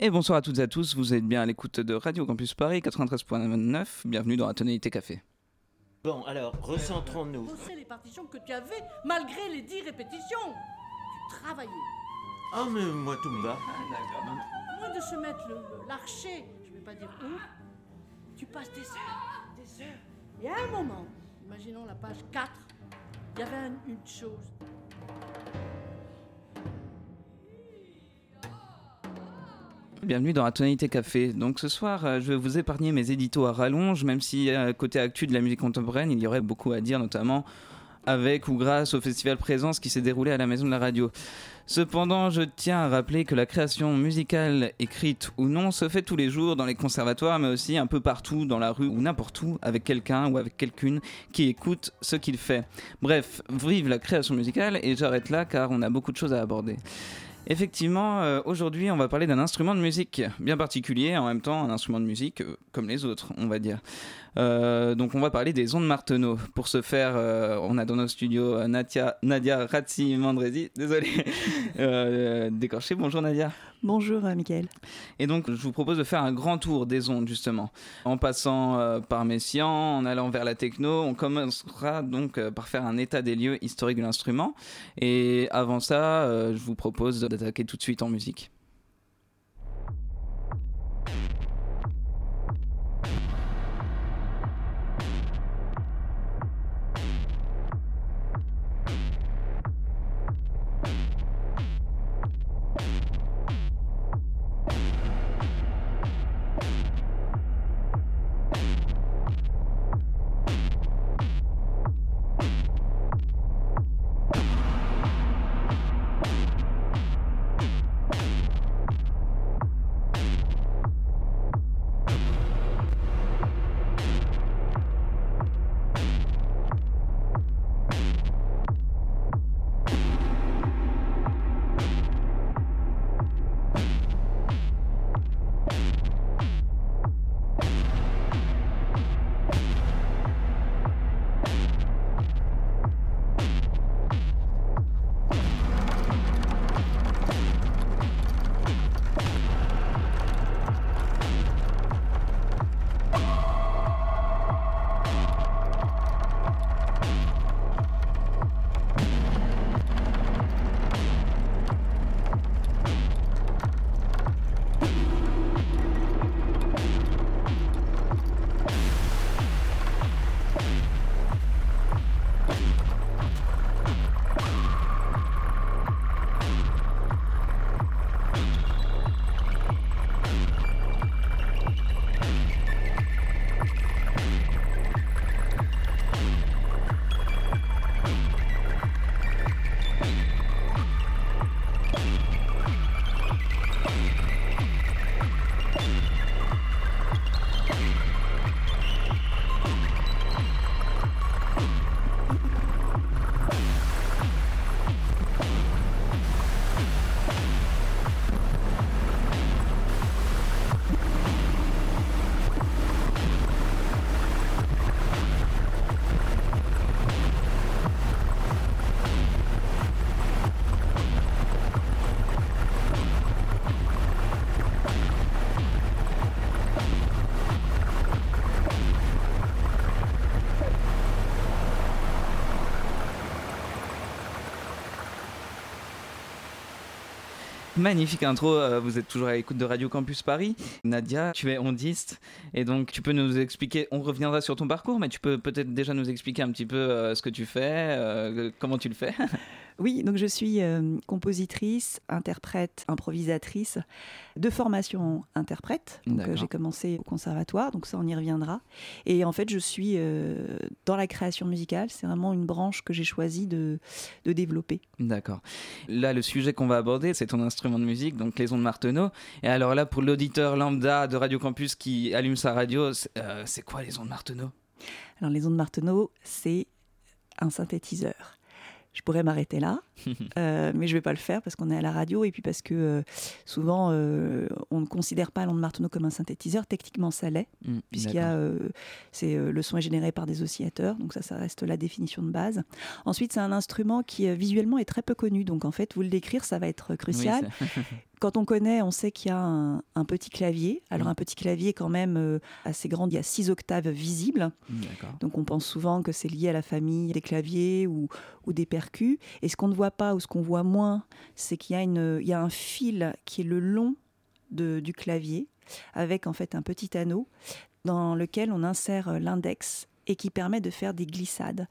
Et bonsoir à toutes et à tous, vous êtes bien à l'écoute de Radio Campus Paris 93.9, bienvenue dans la tonalité café. Bon, alors, recentrons-nous. Les partitions que tu avais malgré les dix répétitions. Tu travaillais. Ah, mais moi, tout me va. À moins de se mettre l'archer, je ne vais pas dire où, tu passes des heures, des heures. Et à un moment, imaginons la page 4, il y avait un- une chose. Bienvenue dans la tonalité café. Donc ce soir, euh, je vais vous épargner mes éditos à rallonge, même si euh, côté actu de la musique contemporaine, il y aurait beaucoup à dire, notamment avec ou grâce au festival Présence qui s'est déroulé à la Maison de la Radio. Cependant, je tiens à rappeler que la création musicale, écrite ou non, se fait tous les jours dans les conservatoires, mais aussi un peu partout, dans la rue ou n'importe où, avec quelqu'un ou avec quelqu'une qui écoute ce qu'il fait. Bref, vive la création musicale et j'arrête là car on a beaucoup de choses à aborder. Effectivement, euh, aujourd'hui, on va parler d'un instrument de musique bien particulier, en même temps un instrument de musique euh, comme les autres, on va dire. Euh, donc, on va parler des ondes Marteneau. Pour ce faire, euh, on a dans nos studios euh, Nadia, Nadia Razzi Mandresi, désolé, euh, d'écorcher. Bonjour Nadia. Bonjour, Mickaël. Et donc, je vous propose de faire un grand tour des ondes, justement. En passant par Messiaen, en allant vers la techno, on commencera donc par faire un état des lieux historiques de l'instrument. Et avant ça, je vous propose d'attaquer tout de suite en musique. Magnifique intro, euh, vous êtes toujours à l'écoute de Radio Campus Paris. Nadia, tu es ondiste et donc tu peux nous expliquer, on reviendra sur ton parcours, mais tu peux peut-être déjà nous expliquer un petit peu euh, ce que tu fais, euh, comment tu le fais. Oui, donc je suis euh, compositrice, interprète, improvisatrice, de formation interprète. Donc, euh, j'ai commencé au conservatoire, donc ça on y reviendra. Et en fait, je suis euh, dans la création musicale. C'est vraiment une branche que j'ai choisi de, de développer. D'accord. Là, le sujet qu'on va aborder, c'est ton instrument de musique, donc les ondes Marteneau. Et alors là, pour l'auditeur lambda de Radio Campus qui allume sa radio, c'est c'est quoi les ondes Marteneau? Alors les ondes Marteneau, c'est un synthétiseur. Je pourrais m'arrêter là, euh, mais je vais pas le faire parce qu'on est à la radio et puis parce que euh, souvent euh, on ne considère pas Alan de Marteneau comme un synthétiseur. Techniquement, ça l'est, Mm, puisqu'il y a, c'est, le son est généré par des oscillateurs, donc ça, ça reste la définition de base. Ensuite, c'est un instrument qui visuellement est très peu connu, donc en fait, vous le décrire, ça va être crucial. Quand on connaît, on sait qu'il y a un, un petit clavier. Alors Mm. un petit clavier quand même euh, assez grand, il y a six octaves visibles. D'accord. Donc on pense souvent que c'est lié à la famille des claviers ou, ou des percus. Et ce qu'on ne voit pas ou ce qu'on voit moins, c'est qu'il y, a une- il y a un fil qui est le long de- du clavier avec en fait un petit anneau dans lequel on insère euh, l'index et qui permet de faire des glissades.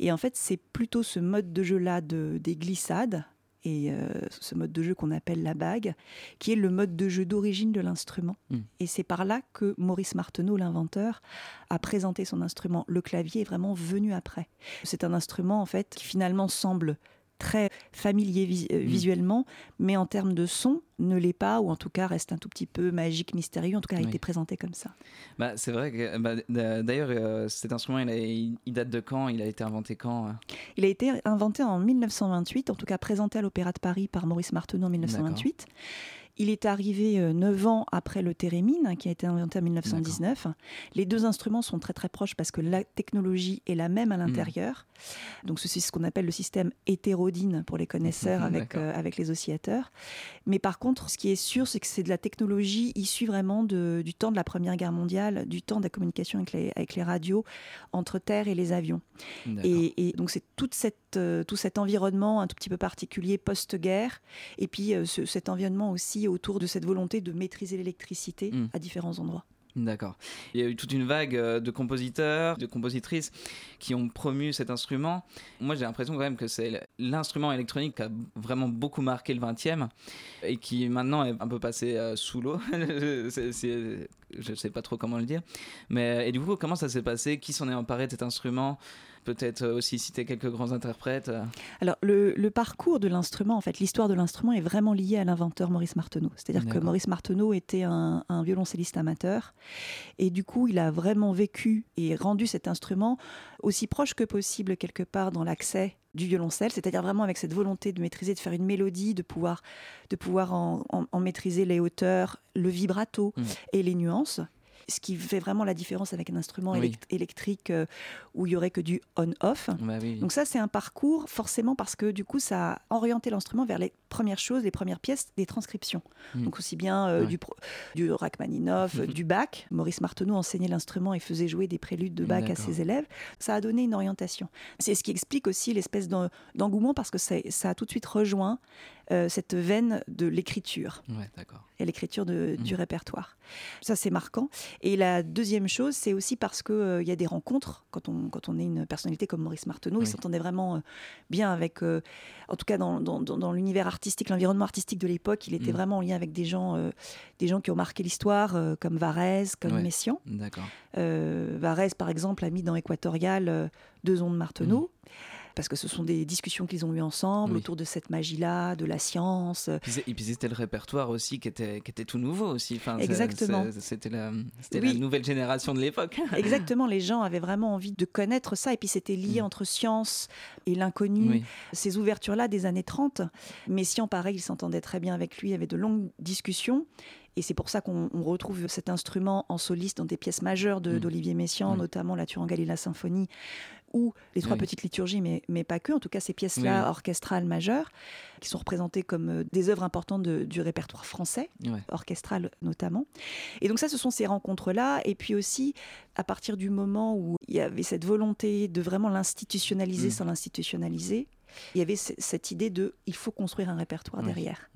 Et en fait, c'est plutôt ce mode de jeu-là de, des glissades et euh, ce mode de jeu qu'on appelle la bague, qui est le mode de jeu d'origine de l'instrument. Mm. Et c'est par là que Maurice Marteneau, l'inventeur, a présenté son instrument. Le clavier est vraiment venu après. C'est un instrument en fait qui finalement semble très familier vis- euh, Mm. visuellement, mais en termes de son ne l'est pas, ou en tout cas reste un tout petit peu magique, mystérieux. En tout cas, a Oui. été présenté comme ça. Bah, c'est vrai que bah, d'ailleurs euh, cet instrument il, a- il- il date de quand? Il a été inventé quand euh? Il a été inventé en 1928, en tout cas présenté à l'Opéra de Paris par Maurice Marteneau en 1928. Il est arrivé euh, neuf ans après le thérémine, hein, qui a été inventé en 1919. Les deux instruments sont très très proches parce que la technologie est la même à l'intérieur. Donc ceci, c'est ce qu'on appelle le système hétérodyne pour les connaisseurs avec, euh, avec les oscillateurs. Mais par contre, ce qui est sûr, c'est que c'est de la technologie issue vraiment de- du temps de la Première Guerre mondiale, du temps de la communication avec les, avec les radios entre terre et les avions. Et, et donc c'est toute cette, euh, tout cet environnement un tout petit peu particulier post-guerre, et puis euh, ce- cet environnement aussi autour de cette volonté de maîtriser l'électricité Mm. à différents endroits. D'accord. Il y a eu toute une vague euh, de compositeurs, de compositrices qui ont promu cet instrument. Moi, j'ai l'impression quand même que c'est l'instrument électronique qui a vraiment beaucoup marqué le 20e et qui maintenant est un peu passé euh, sous l'eau. Je ne sais pas trop comment le dire. Mais, et du coup, comment ça s'est passé? Qui s'en est emparé de cet instrument? Peut-être aussi citer quelques grands interprètes. Alors le, le parcours de l'instrument, en fait, l'histoire de l'instrument est vraiment liée à l'inventeur Maurice Marteneau. C'est-à-dire que. Maurice Marteneau était un, un violoncelliste amateur, et du coup, il a vraiment vécu et rendu cet instrument aussi proche que possible quelque part dans l'accès du violoncelle, c'est-à-dire vraiment avec cette volonté de maîtriser, de faire une mélodie, de pouvoir, de pouvoir en, en- en maîtriser les hauteurs, le vibrato Mhm. et les nuances. Ce qui fait vraiment la différence avec un instrument Oui. élect- électrique euh, où il y aurait que du on-off. Bah oui. Donc ça, c'est un parcours forcément parce que du coup, ça a orienté l'instrument vers les premières choses, les premières pièces des transcriptions. Mm. Donc aussi bien euh, Ouais. du, du Rachmaninoff, euh, du Bach. Maurice Marteneau enseignait l'instrument et faisait jouer des préludes de Bach à ses élèves. Ça a donné une orientation. C'est ce qui explique aussi l'espèce d'en- d'engouement parce que ça a tout de suite rejoint euh, cette veine de l'écriture Ouais, et l'écriture Mhm. du répertoire. Ça, c'est marquant. Et la deuxième chose, c'est aussi parce qu'il y a des rencontres. Quand on, quand on est une personnalité comme Maurice Marteneau, Oui. il s'entendait vraiment euh, bien avec, euh, en tout cas dans, dans- dans- dans l'univers artistique, l'environnement artistique de l'époque, il était Mhm. vraiment en lien avec des gens, euh, des gens qui ont marqué l'histoire, euh, comme Varèse, comme Ouais. Messiaen. Euh, Varèse, par exemple, a mis dans Équatorial deux ondes Marteneau. Parce que ce sont des discussions qu'ils ont eues ensemble. Oui. autour de cette magie-là, de la science, Et puis c'était le répertoire aussi qui était, qui était tout nouveau aussi. Enfin, Exactement. C'était la, c'était Oui. la nouvelle génération de l'époque. Exactement, les gens avaient vraiment envie de connaître ça, et puis c'était lié Mm. entre science et l'inconnu, Oui. ces ouvertures-là des années 30. Messiaen, pareil, il s'entendait très bien avec lui, il y avait de longues discussions, et c'est pour ça qu'on on retrouve cet instrument en soliste dans des pièces majeures Mm. d'Olivier Messiaen, Mm. notamment la Turangalila la symphonie, ou les trois Oui. petites liturgies, mais, mais pas que, en tout cas ces pièces-là Oui, orchestrales majeures, qui sont représentées comme euh, des œuvres importantes de- du répertoire français Ouais. orchestrale notamment. Et donc ça, ce sont ces rencontres-là. Et puis aussi, à partir du moment où il y avait cette volonté de vraiment l'institutionnaliser Mm. sans l'institutionnaliser, il y avait ce- cette idée de il faut construire un répertoire derrière.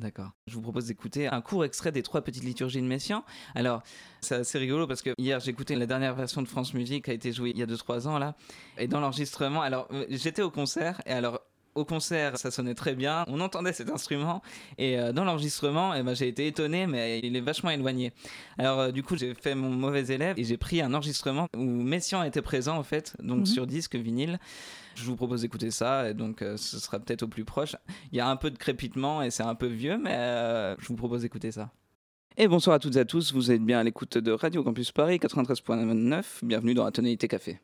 D'accord. Je vous propose d'écouter un court extrait des trois petites liturgies de Messiaen. Alors, c'est assez rigolo parce que hier, écouté la dernière version de France Musique qui a été jouée il y a 2-3 ans là. Et dans l'enregistrement, alors euh, j'étais au concert et alors. Au concert, ça sonnait très bien. On entendait cet instrument et euh, dans l'enregistrement, eh ben, j'ai été étonné, mais il est vachement éloigné. Alors euh, du coup, j'ai fait mon mauvais élève et j'ai pris un enregistrement où Messiaen était présent en fait, donc Mhm. sur disque vinyle. Je vous propose d'écouter ça et donc euh, ce sera peut-être au plus proche. Il y a un peu de crépitement et c'est un peu vieux, mais je vous propose d'écouter ça. Et bonsoir à toutes et à tous, vous êtes bien à l'écoute de Radio Campus Paris 93.9, bienvenue dans la tonalité café.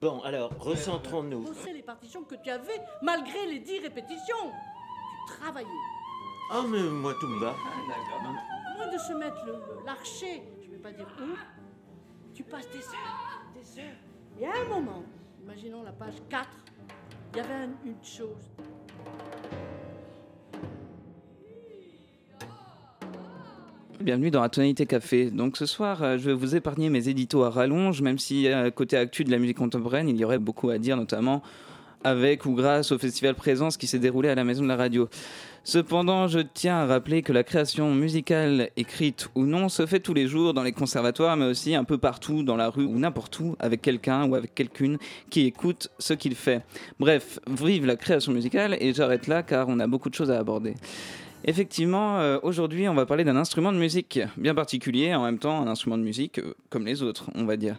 Bon, alors, recentrons-nous. Bosser les partitions que tu avais malgré les dix répétitions. Tu travaillais. Ah, mais moi, tout me va. se mettre le- le- l'archer, je ne vais pas dire où, tu passes des heures, des heures. Et à un moment, imaginons la page 4, il y avait un- une chose. Bienvenue dans la Tonalité Café. Donc ce soir, euh, je vais vous épargner mes éditos à rallonge, même si euh, côté actu de la musique contemporaine, il y aurait beaucoup à dire, notamment avec ou grâce au festival Présence qui s'est déroulé à la Maison de la Radio. Cependant, je tiens à rappeler que la création musicale, écrite ou non, se fait tous les jours dans les conservatoires, mais aussi un peu partout, dans la rue ou n'importe où, avec quelqu'un ou avec quelqu'une qui écoute ce qu'il fait. Bref, vive la création musicale et j'arrête là car on a beaucoup de choses à aborder. Effectivement, euh, aujourd'hui, on va parler d'un instrument de musique bien particulier, en même temps un instrument de musique euh, comme les autres, on va dire.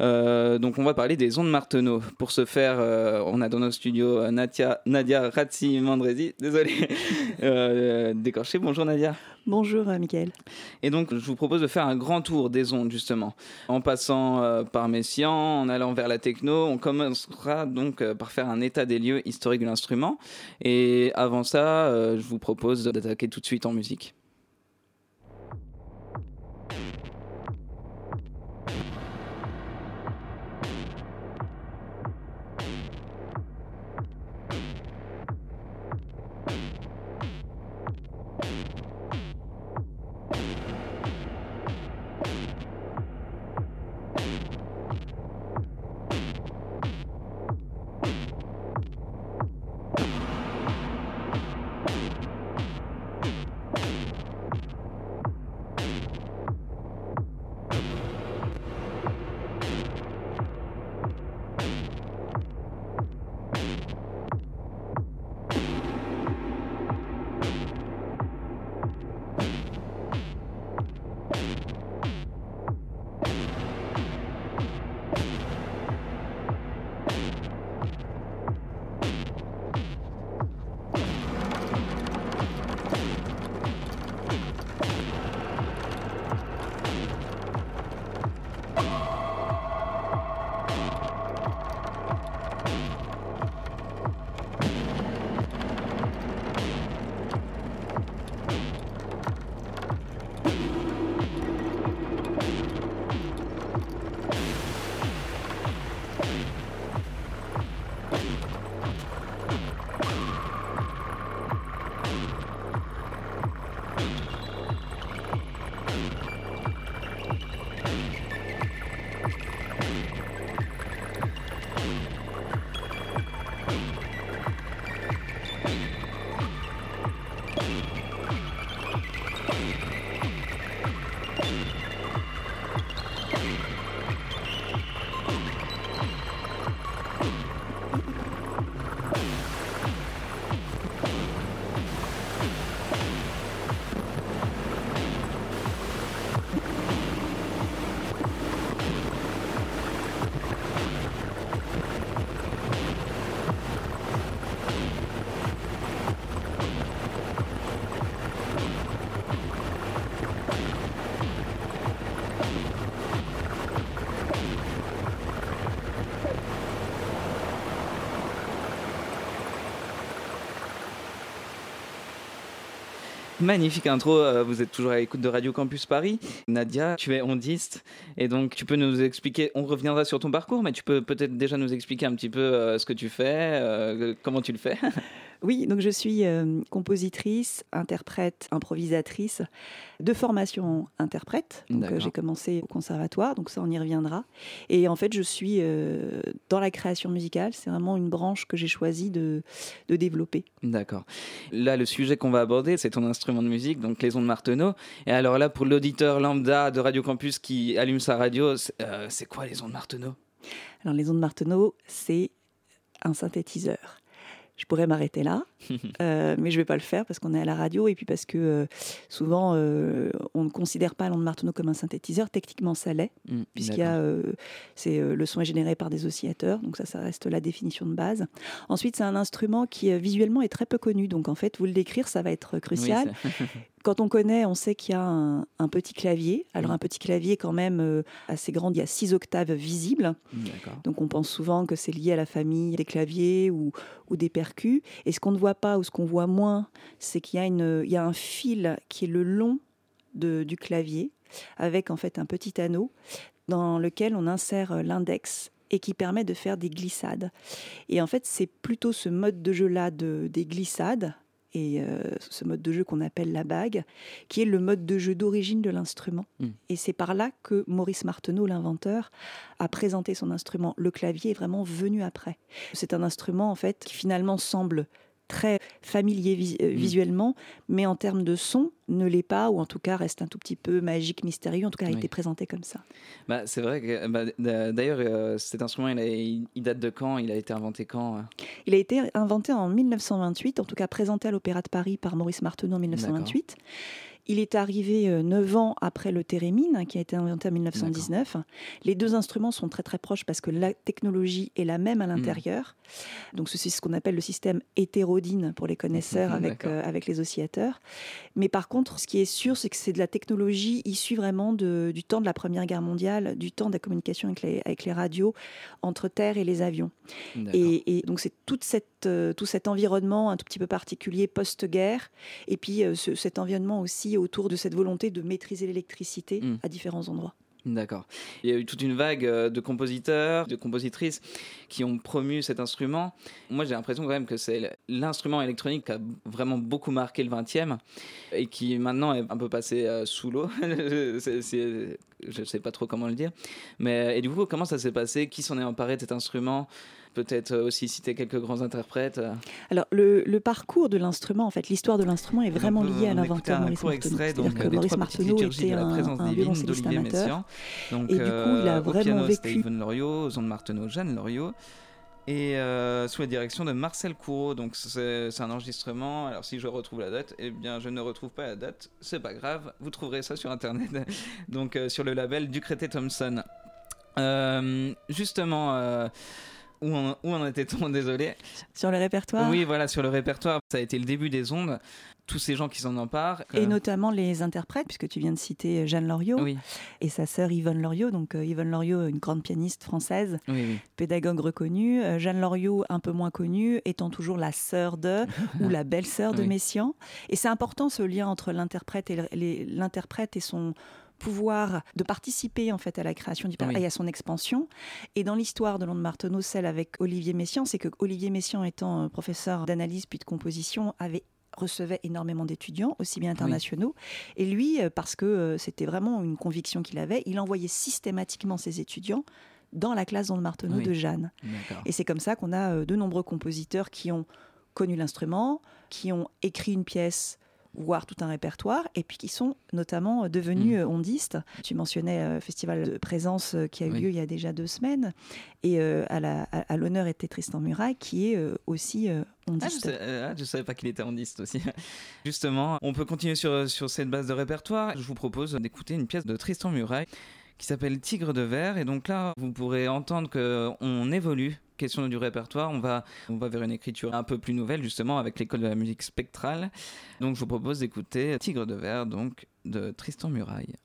Euh, donc, on va parler des ondes Marteneau. Pour ce faire, on a dans nos studios Nadia, Nadia Razzi Mandresi, désolé, décorché. Bonjour Nadia. Bonjour, Mickaël. Et donc, je vous propose de faire un grand tour des ondes, justement. En passant par Messiaen, en allant vers la techno, on commencera donc par faire un état des lieux historiques de l'instrument. Et avant ça, je vous propose d'attaquer tout de suite en musique. Magnifique intro, euh, vous êtes toujours à l'écoute de Radio Campus Paris. Nadia, tu es ondiste et donc tu peux nous expliquer, on reviendra sur ton parcours, mais tu peux peut-être déjà nous expliquer un petit peu euh, ce que tu fais, euh, comment tu le fais. Oui, donc je suis euh, compositrice, interprète, improvisatrice, de formation interprète. Donc euh, j'ai commencé au conservatoire, donc ça on y reviendra. Et en fait, je suis euh, dans la création musicale. C'est vraiment une branche que j'ai choisi de, de développer. D'accord. Là, le sujet qu'on va aborder, c'est ton instrument de musique, donc les ondes Marteneau. Et alors là, pour l'auditeur lambda de Radio Campus qui allume sa radio, c'est euh, c'est quoi les ondes Marteneau Alors les ondes Marteneau, c'est un synthétiseur. Je pourrais m'arrêter là, euh, mais je ne vais pas le faire parce qu'on est à la radio et puis parce que euh, souvent euh, on ne considère pas l'onde Marteneau comme un synthétiseur. Techniquement, ça l'est. Hmm, puisqu'il y a, c'est, le son est généré par des oscillateurs, donc ça, ça reste la définition de base. Ensuite, c'est un instrument qui visuellement est très peu connu, donc en fait, vous le décrire, ça va être crucial. Quand on connaît, on sait qu'il y a un, un petit clavier. Alors Mm. un petit clavier quand même euh, assez grand, il y a six octaves visibles, donc on pense souvent que c'est lié à la famille des claviers ou, ou des percus. Et ce qu'on ne voit pas ou ce qu'on voit moins, c'est qu'il y, a une- il y a un fil qui est le long de- du clavier avec en fait un petit anneau dans lequel on insère euh, l'index et qui permet de faire des glissades. Et en fait, c'est plutôt ce mode de jeu-là de, des glissades et euh, ce mode de jeu qu'on appelle la bague, qui est le mode de jeu d'origine de l'instrument. Mm. Et c'est par là que Maurice Marteneau, l'inventeur, a présenté son instrument. Le clavier est vraiment venu après. C'est un instrument en fait qui finalement semble très familier vis- euh, Mm. visuellement, mais en termes de son, ne l'est pas, ou en tout cas reste un tout petit peu magique, mystérieux. En tout cas, a Oui. été présenté comme ça. Bah, c'est vrai que bah, d'ailleurs euh, cet instrument il, a- il- il date de quand? Il a été inventé quand euh? Il a été inventé en 1928, en tout cas présenté à l'Opéra de Paris par Maurice Marteneau en 1928. Il est arrivé euh, neuf ans après le thérémine, hein, qui a été inventé en 1919. Les deux instruments sont très très proches parce que la technologie est la même à l'intérieur. Donc ceci, c'est ce qu'on appelle le système hétérodyne pour les connaisseurs avec, euh, avec les oscillateurs. Mais par contre, ce qui est sûr, c'est que c'est de la technologie issue vraiment de- du temps de la Première Guerre mondiale, du temps de la communication avec les, avec les radios entre terre et les avions. Et, et donc c'est toute cette, euh, tout cet environnement un tout petit peu particulier post-guerre, et puis euh, ce- cet environnement aussi autour de cette volonté de maîtriser l'électricité Mm. à différents endroits. D'accord. Il y a eu toute une vague euh, de compositeurs, de compositrices qui ont promu cet instrument. Moi, j'ai l'impression quand même que c'est l'instrument électronique qui a vraiment beaucoup marqué le 20e et qui maintenant est un peu passé euh, sous l'eau. Je ne sais pas trop comment le dire. Mais et du coup, comment ça s'est passé? Qui s'en est emparé de cet instrument? Peut-être euh, aussi citer quelques grands interprètes. euh. Alors le, le parcours de l'instrument, en fait, l'histoire de l'instrument est vraiment Donc, liée à l'inventeur un Maurice extrait C'est-à-dire donc, que des Maurice liturgies était un, présence un violoncelliste amateur. Donc, Et du coup, il a euh, vraiment piano, vécu- Loriot, aux ondes Marteneau, Jeanne Loriot. Et euh, sous la direction de Marcel Courreau. Donc c'est c'est un enregistrement. Alors si je retrouve la date, eh bien je ne retrouve pas la date. C'est pas grave, vous trouverez ça sur internet. Donc euh, sur le label Ducreté Thompson. Euh, justement, euh, où, en, en était-on Désolé. Sur le répertoire Oui, voilà, sur le répertoire, ça a été le début des ondes. Tous ces gens qui s'en emparent. et Euh, notamment les interprètes, puisque tu viens de citer Jeanne Loriot Oui, et sa sœur Yvonne Loriot. Donc euh, Yvonne Loriot, une grande pianiste française, oui, oui. pédagogue reconnue. Euh, Jeanne Loriot, un peu moins connue, étant toujours la sœur de ou la belle-sœur de. Messiaen. Et c'est important ce lien entre l'interprète et, l'interprète et son pouvoir de participer en fait à la création du Oui. et à son expansion. Et dans l'histoire de Londe Marteneau, celle avec Olivier Messiaen, c'est que Olivier Messiaen étant euh, professeur d'analyse puis de composition avait recevait énormément d'étudiants, aussi bien internationaux. Et lui, euh, parce que euh, c'était vraiment une conviction qu'il avait, il envoyait systématiquement ses étudiants dans la classe Marteneau Oui. de Jeanne. Et c'est comme ça qu'on a de nombreux compositeurs qui ont connu l'instrument, qui ont écrit une pièce voire tout un répertoire, et puis qui sont notamment euh, devenus Mm. euh, ondistes. Tu mentionnais euh, Festival de présence euh, qui a eu Oui. lieu il y a déjà deux semaines, et euh, à l'honneur était Tristan Muraille, qui est aussi euh, Ah, je, ondiste. euh, ah, savais pas qu'il était ondiste aussi. Justement, on peut continuer sur, sur cette base de répertoire. Je vous propose d'écouter une pièce de Tristan Muraille qui s'appelle Tigre de verre. Et donc là, vous pourrez entendre qu'on évolue. Question du répertoire, on va, on va vers une écriture un peu plus nouvelle, justement, avec l'école de la musique spectrale. Donc je vous propose d'écouter Tigre de verre, donc de Tristan Muraille.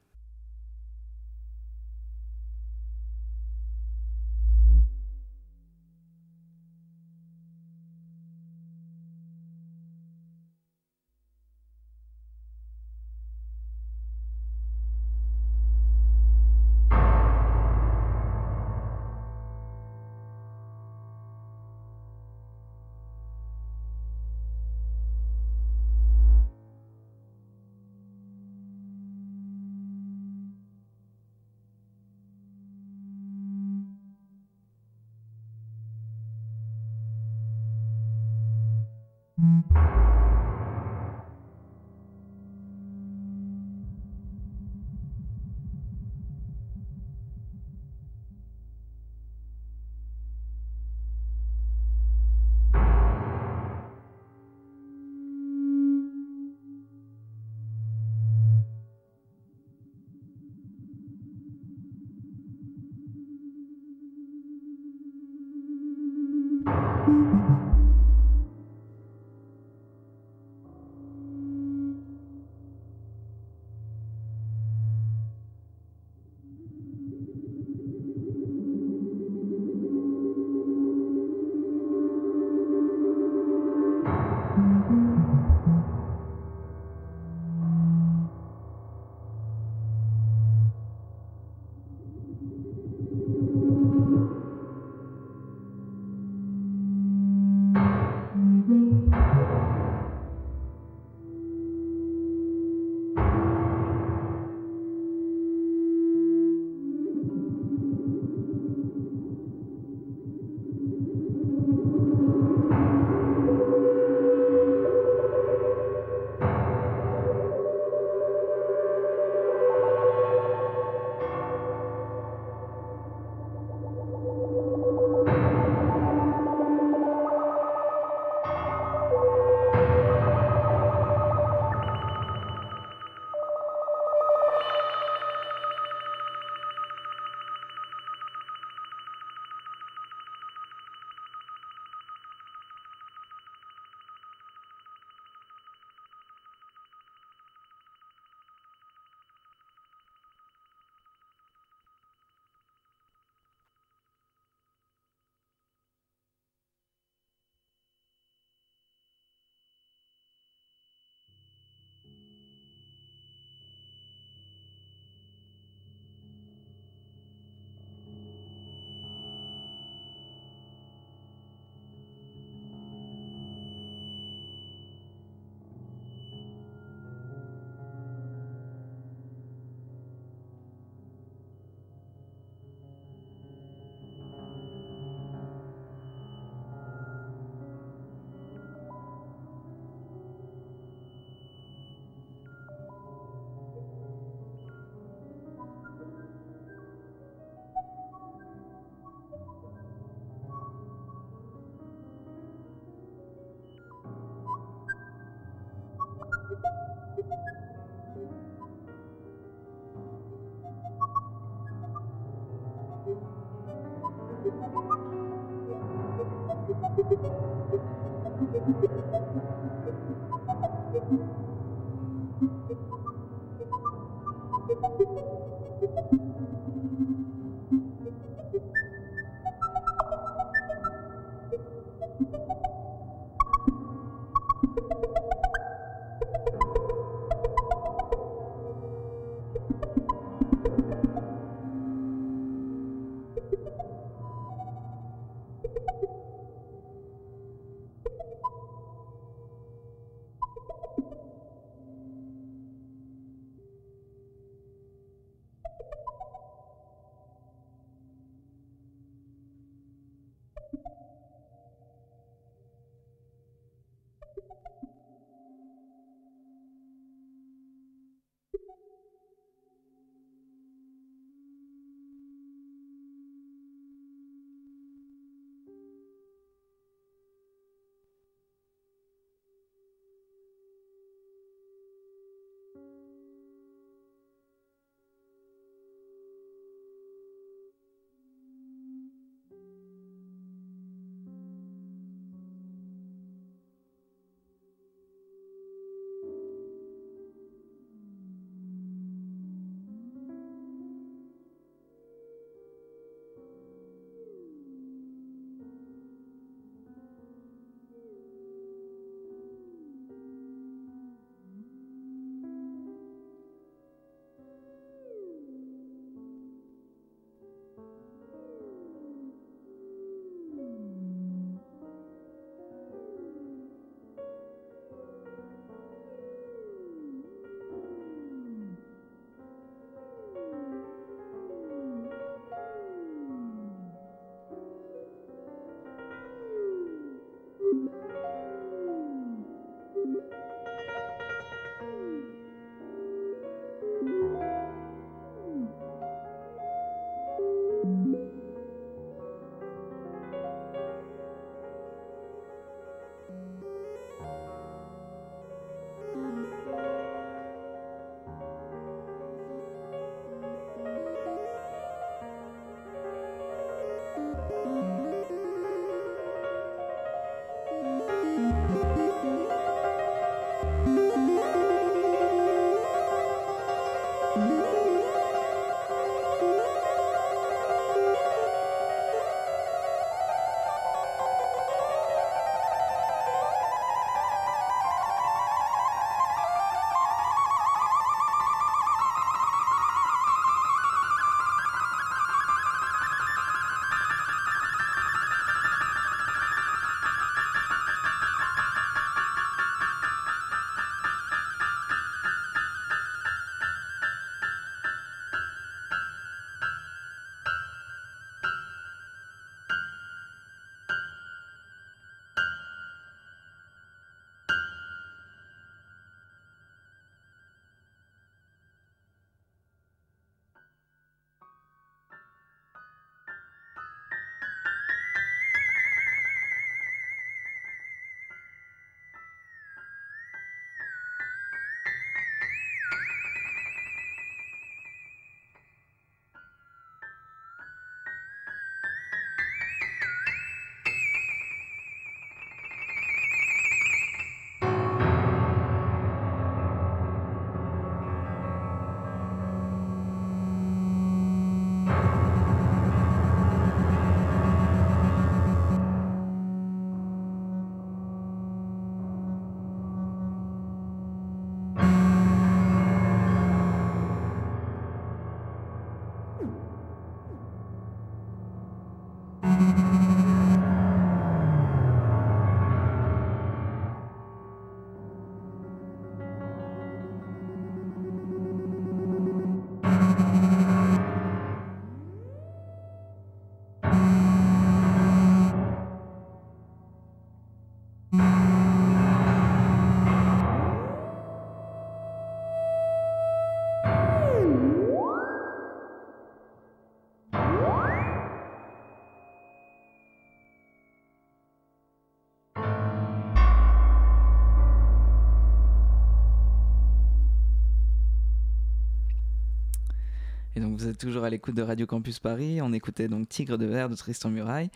Donc vous êtes toujours à l'écoute de Radio Campus Paris. On écoutait donc Tigre de verre de Tristan Muraille.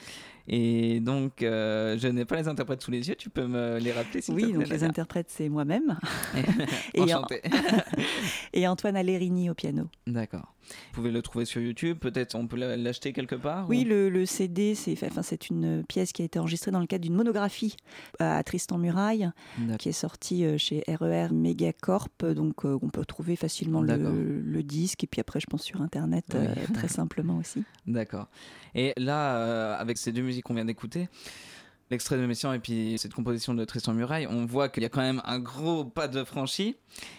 Et donc euh, je n'ai pas les interprètes sous les yeux. Tu peux me les rappeler s'il Oui, te plaît, donc les interprètes, c'est moi-même. Et, et Antoine Alérini au piano. D'accord. Vous pouvez le trouver sur YouTube. Peut-être on peut l'a- l'acheter quelque part. Oui, ou- le, le CD, c'est enfin, une pièce qui a été enregistrée dans le cadre d'une monographie à Tristan Muraille, qui est sortie euh, chez RER Megacorp. Donc, euh, on peut trouver facilement le, le disque. Et puis après, je pense sur Internet, Oui. euh, très simplement aussi. D'accord. Et là, euh, avec ces deux musiques qu'on vient d'écouter, l'extrait de Messiaen et puis cette composition de Tristan Muraille, on voit qu'il y a quand même un gros pas de franchi.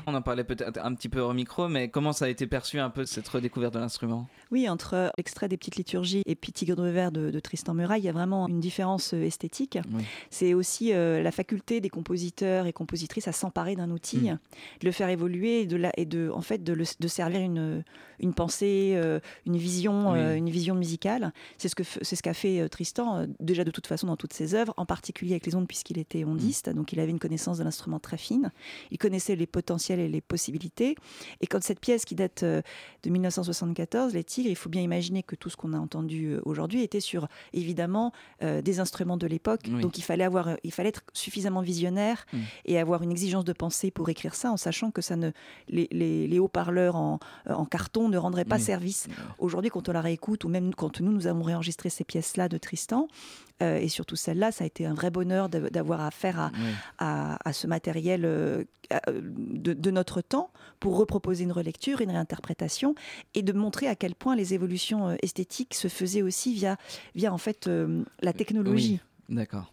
On en parlait peut-être un petit peu hors micro, mais comment ça a été perçu un peu cette redécouverte de l'instrument? Oui, entre l'extrait des petites liturgies et puis Tigre de verre de, de Tristan Muraille, il y a vraiment une différence euh, esthétique. Oui. C'est aussi euh, la faculté des compositeurs et compositrices à s'emparer d'un outil, Mm. de le faire évoluer et de, la, et de, en fait, de, le- de servir une, une pensée, euh, une vision, Oui. euh, une vision musicale. C'est ce que c'est ce qu'a fait Tristan déjà de toute façon dans toutes ses œuvres, en particulier avec les ondes puisqu'il était ondiste, donc il avait une connaissance de l'instrument très fine. Il connaissait les potentiels et les possibilités. Et quand cette pièce qui date de 1974, Les Il faut bien imaginer que tout ce qu'on a entendu euh, aujourd'hui était sur évidemment euh, des instruments de l'époque. Oui. Donc il fallait avoir, euh, il fallait être suffisamment visionnaire Mm. et avoir une exigence de pensée pour écrire ça, en sachant que ça ne, les, les- les haut-parleurs en, en carton ne rendraient pas Oui. service. Aujourd'hui, quand on la réécoute, ou même quand nous, nous avons réenregistré ces pièces-là de Tristan, euh, et surtout celle-là, ça a été un vrai bonheur d'av- d'avoir affaire à, Oui. à, à ce matériel euh, à- de, de notre temps pour reproposer une relecture, une réinterprétation et de montrer à quel point les évolutions euh, esthétiques se faisaient aussi via, via en fait euh, la technologie. D'accord.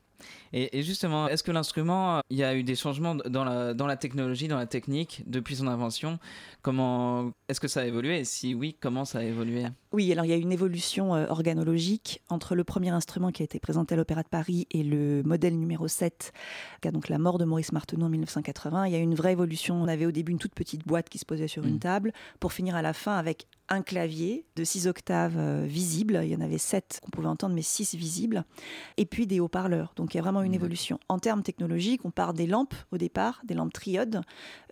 Et, et justement, est-ce que l'instrument, il y a eu des changements dans la, dans la technologie, dans la technique, depuis son invention? Comment Est-ce que ça a évolué? Et si oui, comment ça a évolué? Oui, alors il y a une évolution euh, organologique entre le premier instrument qui a été présenté à l'Opéra de Paris et le modèle numéro 7, qui a donc la mort de Maurice Marteneau en 1980. Il y a eu une vraie évolution. On avait au début une toute petite boîte qui se posait sur une Mm. table pour finir à la fin avec un clavier de 6 octaves euh, visibles. Il y en avait 7 qu'on pouvait entendre, mais 6 visibles. Et puis des haut-parleurs. Donc il y a vraiment une évolution. En termes technologiques, on part des lampes au départ, des lampes triodes,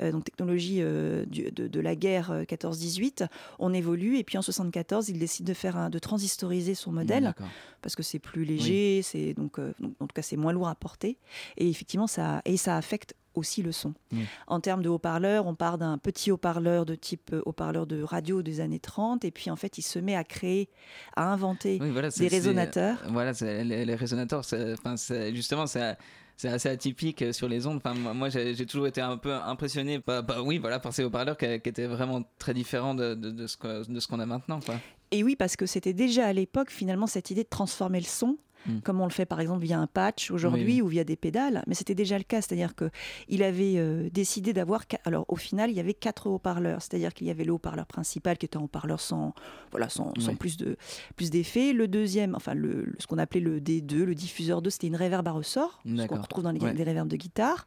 euh, donc technologie euh, du- de, de la guerre euh, 14-18 on évolue et puis en 74 il décide de faire un- de transistoriser son modèle parce que c'est plus léger c'est donc, euh, donc, en tout cas c'est moins lourd à porter. Et effectivement ça et ça affecte aussi le son. Oui. En termes de haut-parleur, on part d'un petit haut-parleur de type euh, haut-parleur de radio des années 30 et puis en fait il se met à créer, à inventer Oui, voilà, des résonateurs. Voilà, c'est- les, les résonateurs, enfin, justement, c'est c'est assez atypique euh, sur les ondes. Enfin, moi, j'ai toujours été un peu impressionné par, par- oui, voilà, par ces haut-parleurs qui, qui étaient vraiment très différents de, de, de ce qu'on a maintenant. Quoi. Et oui, parce que c'était déjà à l'époque finalement cette idée de transformer le son, Mm. comme on le fait par exemple via un patch aujourd'hui Oui, ou via des pédales, mais c'était déjà le cas, c'est-à-dire que il avait euh, décidé d'avoir, alors au final il y avait quatre haut-parleurs, c'est-à-dire qu'il y avait le haut-parleur principal qui était un haut-parleur sans, voilà, sans, sans plus de plus d'effets, le deuxième, enfin le, le- ce qu'on appelait le D2, le diffuseur 2, c'était une réverb à ressort, ce qu'on retrouve dans les, Ouais. les réverbes de guitare,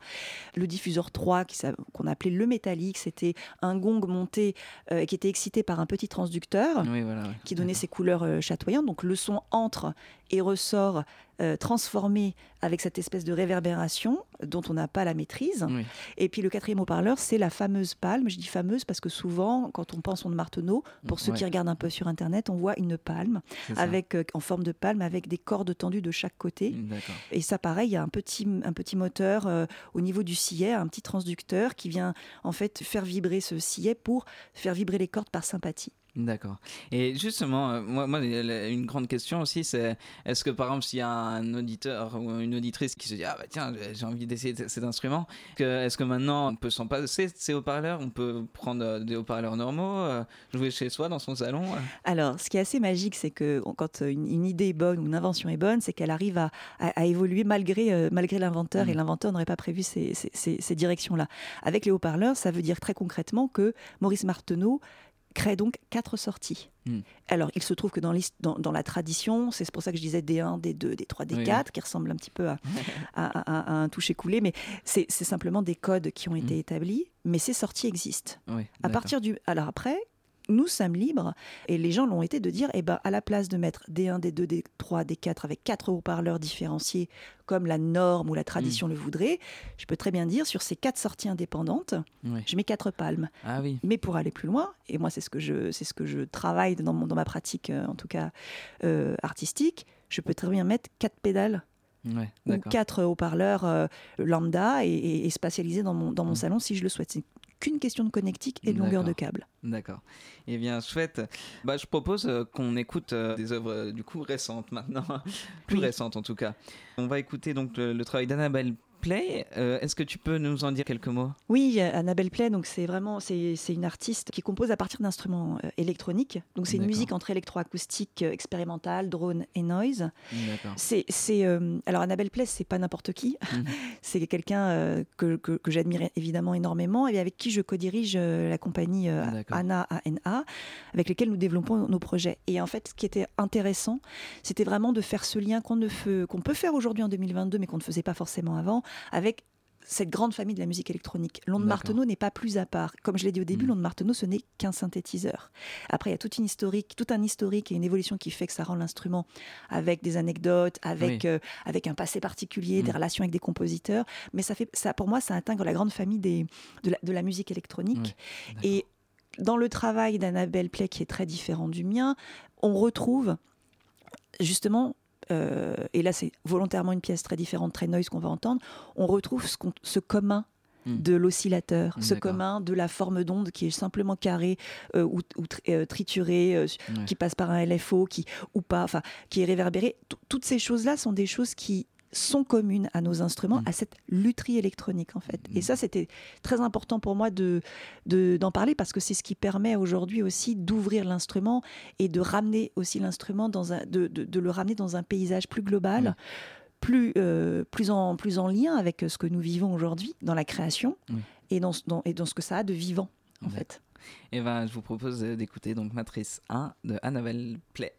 le diffuseur 3 qui s'a- qu'on appelait le métallique, c'était un gong monté euh, qui était excité par un petit transducteur Oui, voilà. ouais. qui donnait ses couleurs euh, chatoyantes. Donc le son entre et ressort euh, transformé avec cette espèce de réverbération dont on n'a pas la maîtrise. Oui. Et puis le quatrième haut-parleur, c'est la fameuse palme. Je dis fameuse parce que souvent, quand on pense au de Marteneau, pour ceux Ouais. qui regardent un peu sur Internet, on voit une palme avec, euh, en forme de palme avec des cordes tendues de chaque côté. D'accord. Et ça, pareil, il y a un petit, un petit moteur euh, au niveau du sillet, un petit transducteur qui vient en fait faire vibrer ce sillet pour faire vibrer les cordes par sympathie. D'accord. Et justement, euh, moi, moi, une grande question aussi, c'est est-ce que par exemple, s'il y a un auditeur ou une auditrice qui se dit ah bah tiens, j'ai envie d'essayer cet instrument, est-ce que maintenant on peut s'en passer de ces haut-parleurs, on peut prendre euh, des haut-parleurs normaux, euh, jouer chez soi dans son salon euh? Alors, ce qui est assez magique, c'est que quand une, une idée est bonne ou une invention est bonne, c'est qu'elle arrive à, à- à évoluer malgré, malgré l'inventeur, et l'inventeur n'aurait pas prévu ces, ces- ces- ces directions-là. Avec les haut-parleurs, ça veut dire très concrètement que Maurice Marteneau crée donc quatre sorties. Mhm. Alors, il se trouve que dans, l'hist- dans, dans la tradition, c'est pour ça que je disais D1, D2, D3, D4, qui ressemble un petit peu à, à- à- à un toucher coulé, mais c'est simplement des codes qui ont été Mhm. établis, mais ces sorties existent. Oui. À partir du. Alors après, nous sommes libres, et les gens l'ont été, de dire, eh ben, à la place de mettre D1, D2, D3, D4 avec quatre haut-parleurs différenciés, comme la norme ou la tradition le voudrait, je peux très bien dire, sur ces quatre sorties indépendantes, Oui. je mets quatre palmes. Ah oui. Mais pour aller plus loin, et moi c'est ce que je, c'est ce que je travaille dans, mon- dans ma pratique, euh, en tout cas euh, artistique, je peux très bien mettre quatre pédales Ouais, ou quatre haut-parleurs euh, lambda et, et- et spatialisés dans mon, dans mon Mm. salon si je le souhaite. C'est qu'une question de connectique et de longueur de câble. D'accord. Eh bien, chouette. Bah, je propose euh, qu'on écoute euh, des œuvres euh, du coup récentes maintenant, plus Oui. récentes en tout cas. On va écouter donc le, le travail d'Annabelle Play. Euh, Est-ce que tu peux nous en dire quelques mots? Oui, Annabelle Play, donc c'est vraiment c'est une artiste qui compose à partir d'instruments euh, électroniques. Donc c'est une musique entre électroacoustique, euh, expérimentale, drone et noise. C'est euh, alors Annabelle Play, c'est pas n'importe qui. Mhm. c'est quelqu'un euh, que, que, que j'admire évidemment énormément et avec qui je co-dirige la compagnie. ANA ANA, avec laquelle nous développons nos projets. Et en fait, ce qui était intéressant, c'était vraiment de faire ce lien qu'on ne qu'on peut faire aujourd'hui en 2022, mais qu'on ne faisait pas forcément avant, avec cette grande famille de la musique électronique. L'onde. Marteneau n'est pas plus à part. Comme je l'ai dit au début, Mhm. l'onde Marteneau, ce n'est qu'un synthétiseur. Après, il y a toute une historique, tout un historique et une évolution qui fait que ça rend l'instrument avec des anecdotes, avec, Oui. euh, avec un passé particulier, des Mhm. relations avec des compositeurs. Mais ça fait, ça, pour moi, ça intègre la grande famille des, de, la, de la musique électronique. Et dans le travail d'Annabelle Play, qui est très différent du mien, on retrouve justement, euh, et là c'est volontairement une pièce très différente, très noise qu'on va entendre, on retrouve ce, ce commun Mm. de l'oscillateur, ce D'accord. commun de la forme d'onde qui est simplement carrée euh, ou, ou tri- euh, triturée, euh, Ouais. qui passe par un LFO, qui ou pas, enfin qui est réverbérée. Tout- Toutes ces choses-là sont des choses qui sont communes à nos instruments, Mm. à cette lutherie électronique en fait. Mm. Et ça, c'était très important pour moi de de- d'en parler parce que c'est ce qui permet aujourd'hui aussi d'ouvrir l'instrument et de ramener aussi l'instrument dans un, de, de- de le ramener dans un paysage plus global. Oui. Plus, euh, plus, en, plus en lien avec ce que nous vivons aujourd'hui dans la création et, dans, ce- dans- et dans ce que ça a de vivant en fait. Eh ben, je vous propose d'écouter donc Matrice 1 de Annabelle Play.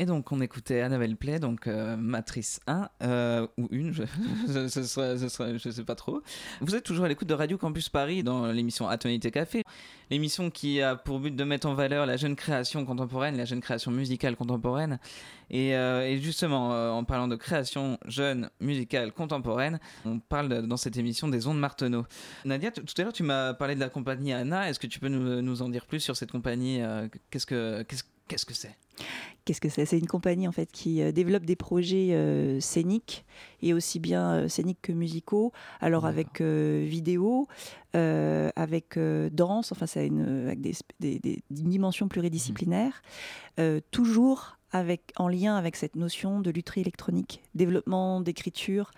Et donc, on écoutait Annabelle Play, donc euh, Matrice 1, euh, ou une, je ne je sais pas trop. Vous êtes toujours à l'écoute de Radio Campus Paris dans l'émission Atonalité Café, l'émission qui a pour but de mettre en valeur la jeune création contemporaine, la jeune création musicale contemporaine. Et, euh, justement, en parlant de création jeune musicale contemporaine, on parle dans cette émission des ondes Marteneau. Nadia, tout à l'heure, tu m'as parlé de la compagnie Anna. Est-ce que tu peux nous, en dire plus sur cette compagnie Qu'est-ce que qu'est-ce que c'est? Qu'est-ce que c'est? C'est une compagnie en fait qui euh, développe des projets euh, scéniques et aussi bien euh, scéniques que musicaux. Alors avec vidéo, avec danse, enfin c'est une, avec des, des, des, dimensions pluridisciplinaires, toujours avec, en lien avec cette notion de lutherie électronique, développement d'écriture,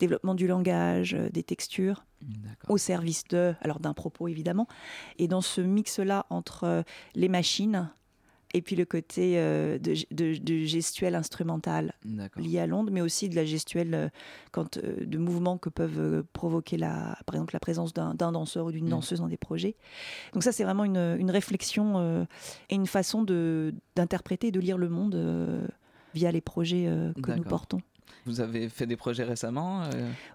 développement du langage, des textures au service de, alors d'un propos évidemment, et dans ce mix-là entre les machines, et puis le côté euh, de, de, gestuelle instrumentale lié à l'onde, mais aussi de la gestuelle euh, quand, euh, de mouvements que peuvent provoquer la, par exemple la présence d'un danseur ou d'une mm. danseuse dans des projets. Donc ça, c'est vraiment une, une réflexion et une façon d'interpréter et de lire le monde via les projets que nous portons. Vous avez fait des projets récemment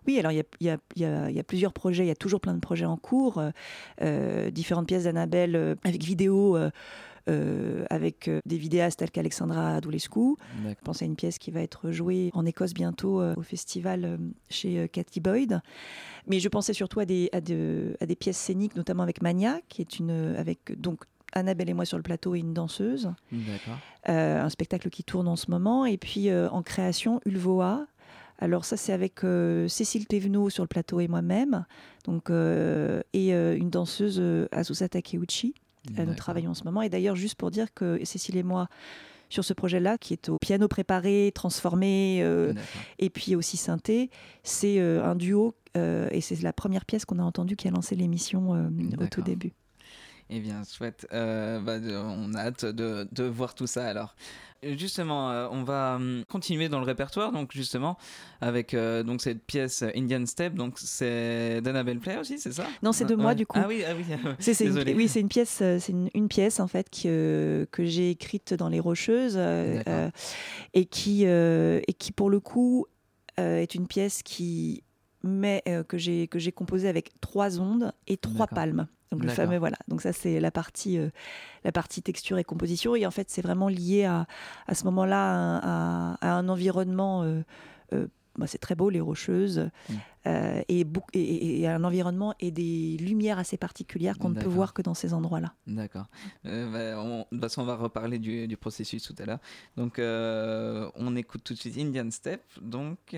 Oui, alors il y, y, y, y a, plusieurs projets, il y a toujours plein de projets en cours, différentes pièces d'Annabelle avec vidéo euh, avec euh, des vidéastes tels qu'Alexandra Doulescu. Je pense à une pièce qui va être jouée en Écosse bientôt euh, au festival chez Cathy Boyd. Mais je pensais surtout à des, à, des pièces scéniques, notamment avec Mania, qui est une. avec donc Annabelle et moi sur le plateau et une danseuse. un spectacle qui tourne en ce moment. Et puis en création, Ulvoa. Alors ça c'est avec Cécile Thévenot sur le plateau et moi-même, donc et une danseuse Azusa Takeuchi. Nous travaillons en ce moment. Et d'ailleurs, juste pour dire que Cécile et moi, sur ce projet-là, qui est au piano préparé, transformé, euh, et puis aussi synthé, c'est euh, un duo, euh, et c'est la première pièce qu'on a entendue qui a lancé l'émission au tout début. Eh bien, chouette. Bah, on a hâte de, de, voir tout ça alors. Justement, euh, on va hum, continuer dans le répertoire, donc justement avec euh, donc cette pièce Indian Step. Donc c'est d'Annabelle Play aussi, c'est ça? Non, c'est de moi du coup. Ah oui, ah oui. c'est, une, oui, c'est une pièce, euh, c'est une, pièce en fait que que j'ai écrite dans les Rocheuses et qui et qui pour le coup est une pièce qui met que j'ai que j'ai composée avec trois ondes et trois palmes. Donc le fameux voilà. Donc ça c'est la partie euh, la partie texture et composition et en fait c'est vraiment lié à, à ce moment-là à, un environnement euh, euh, bah, c'est très beau les rocheuses mm. et, et, et, un environnement et des lumières assez particulières qu'on ne peut voir que dans ces endroits-là. D'accord. Bah, de toute façon on va reparler du, du processus tout à l'heure. Donc on écoute tout de suite Indian Step donc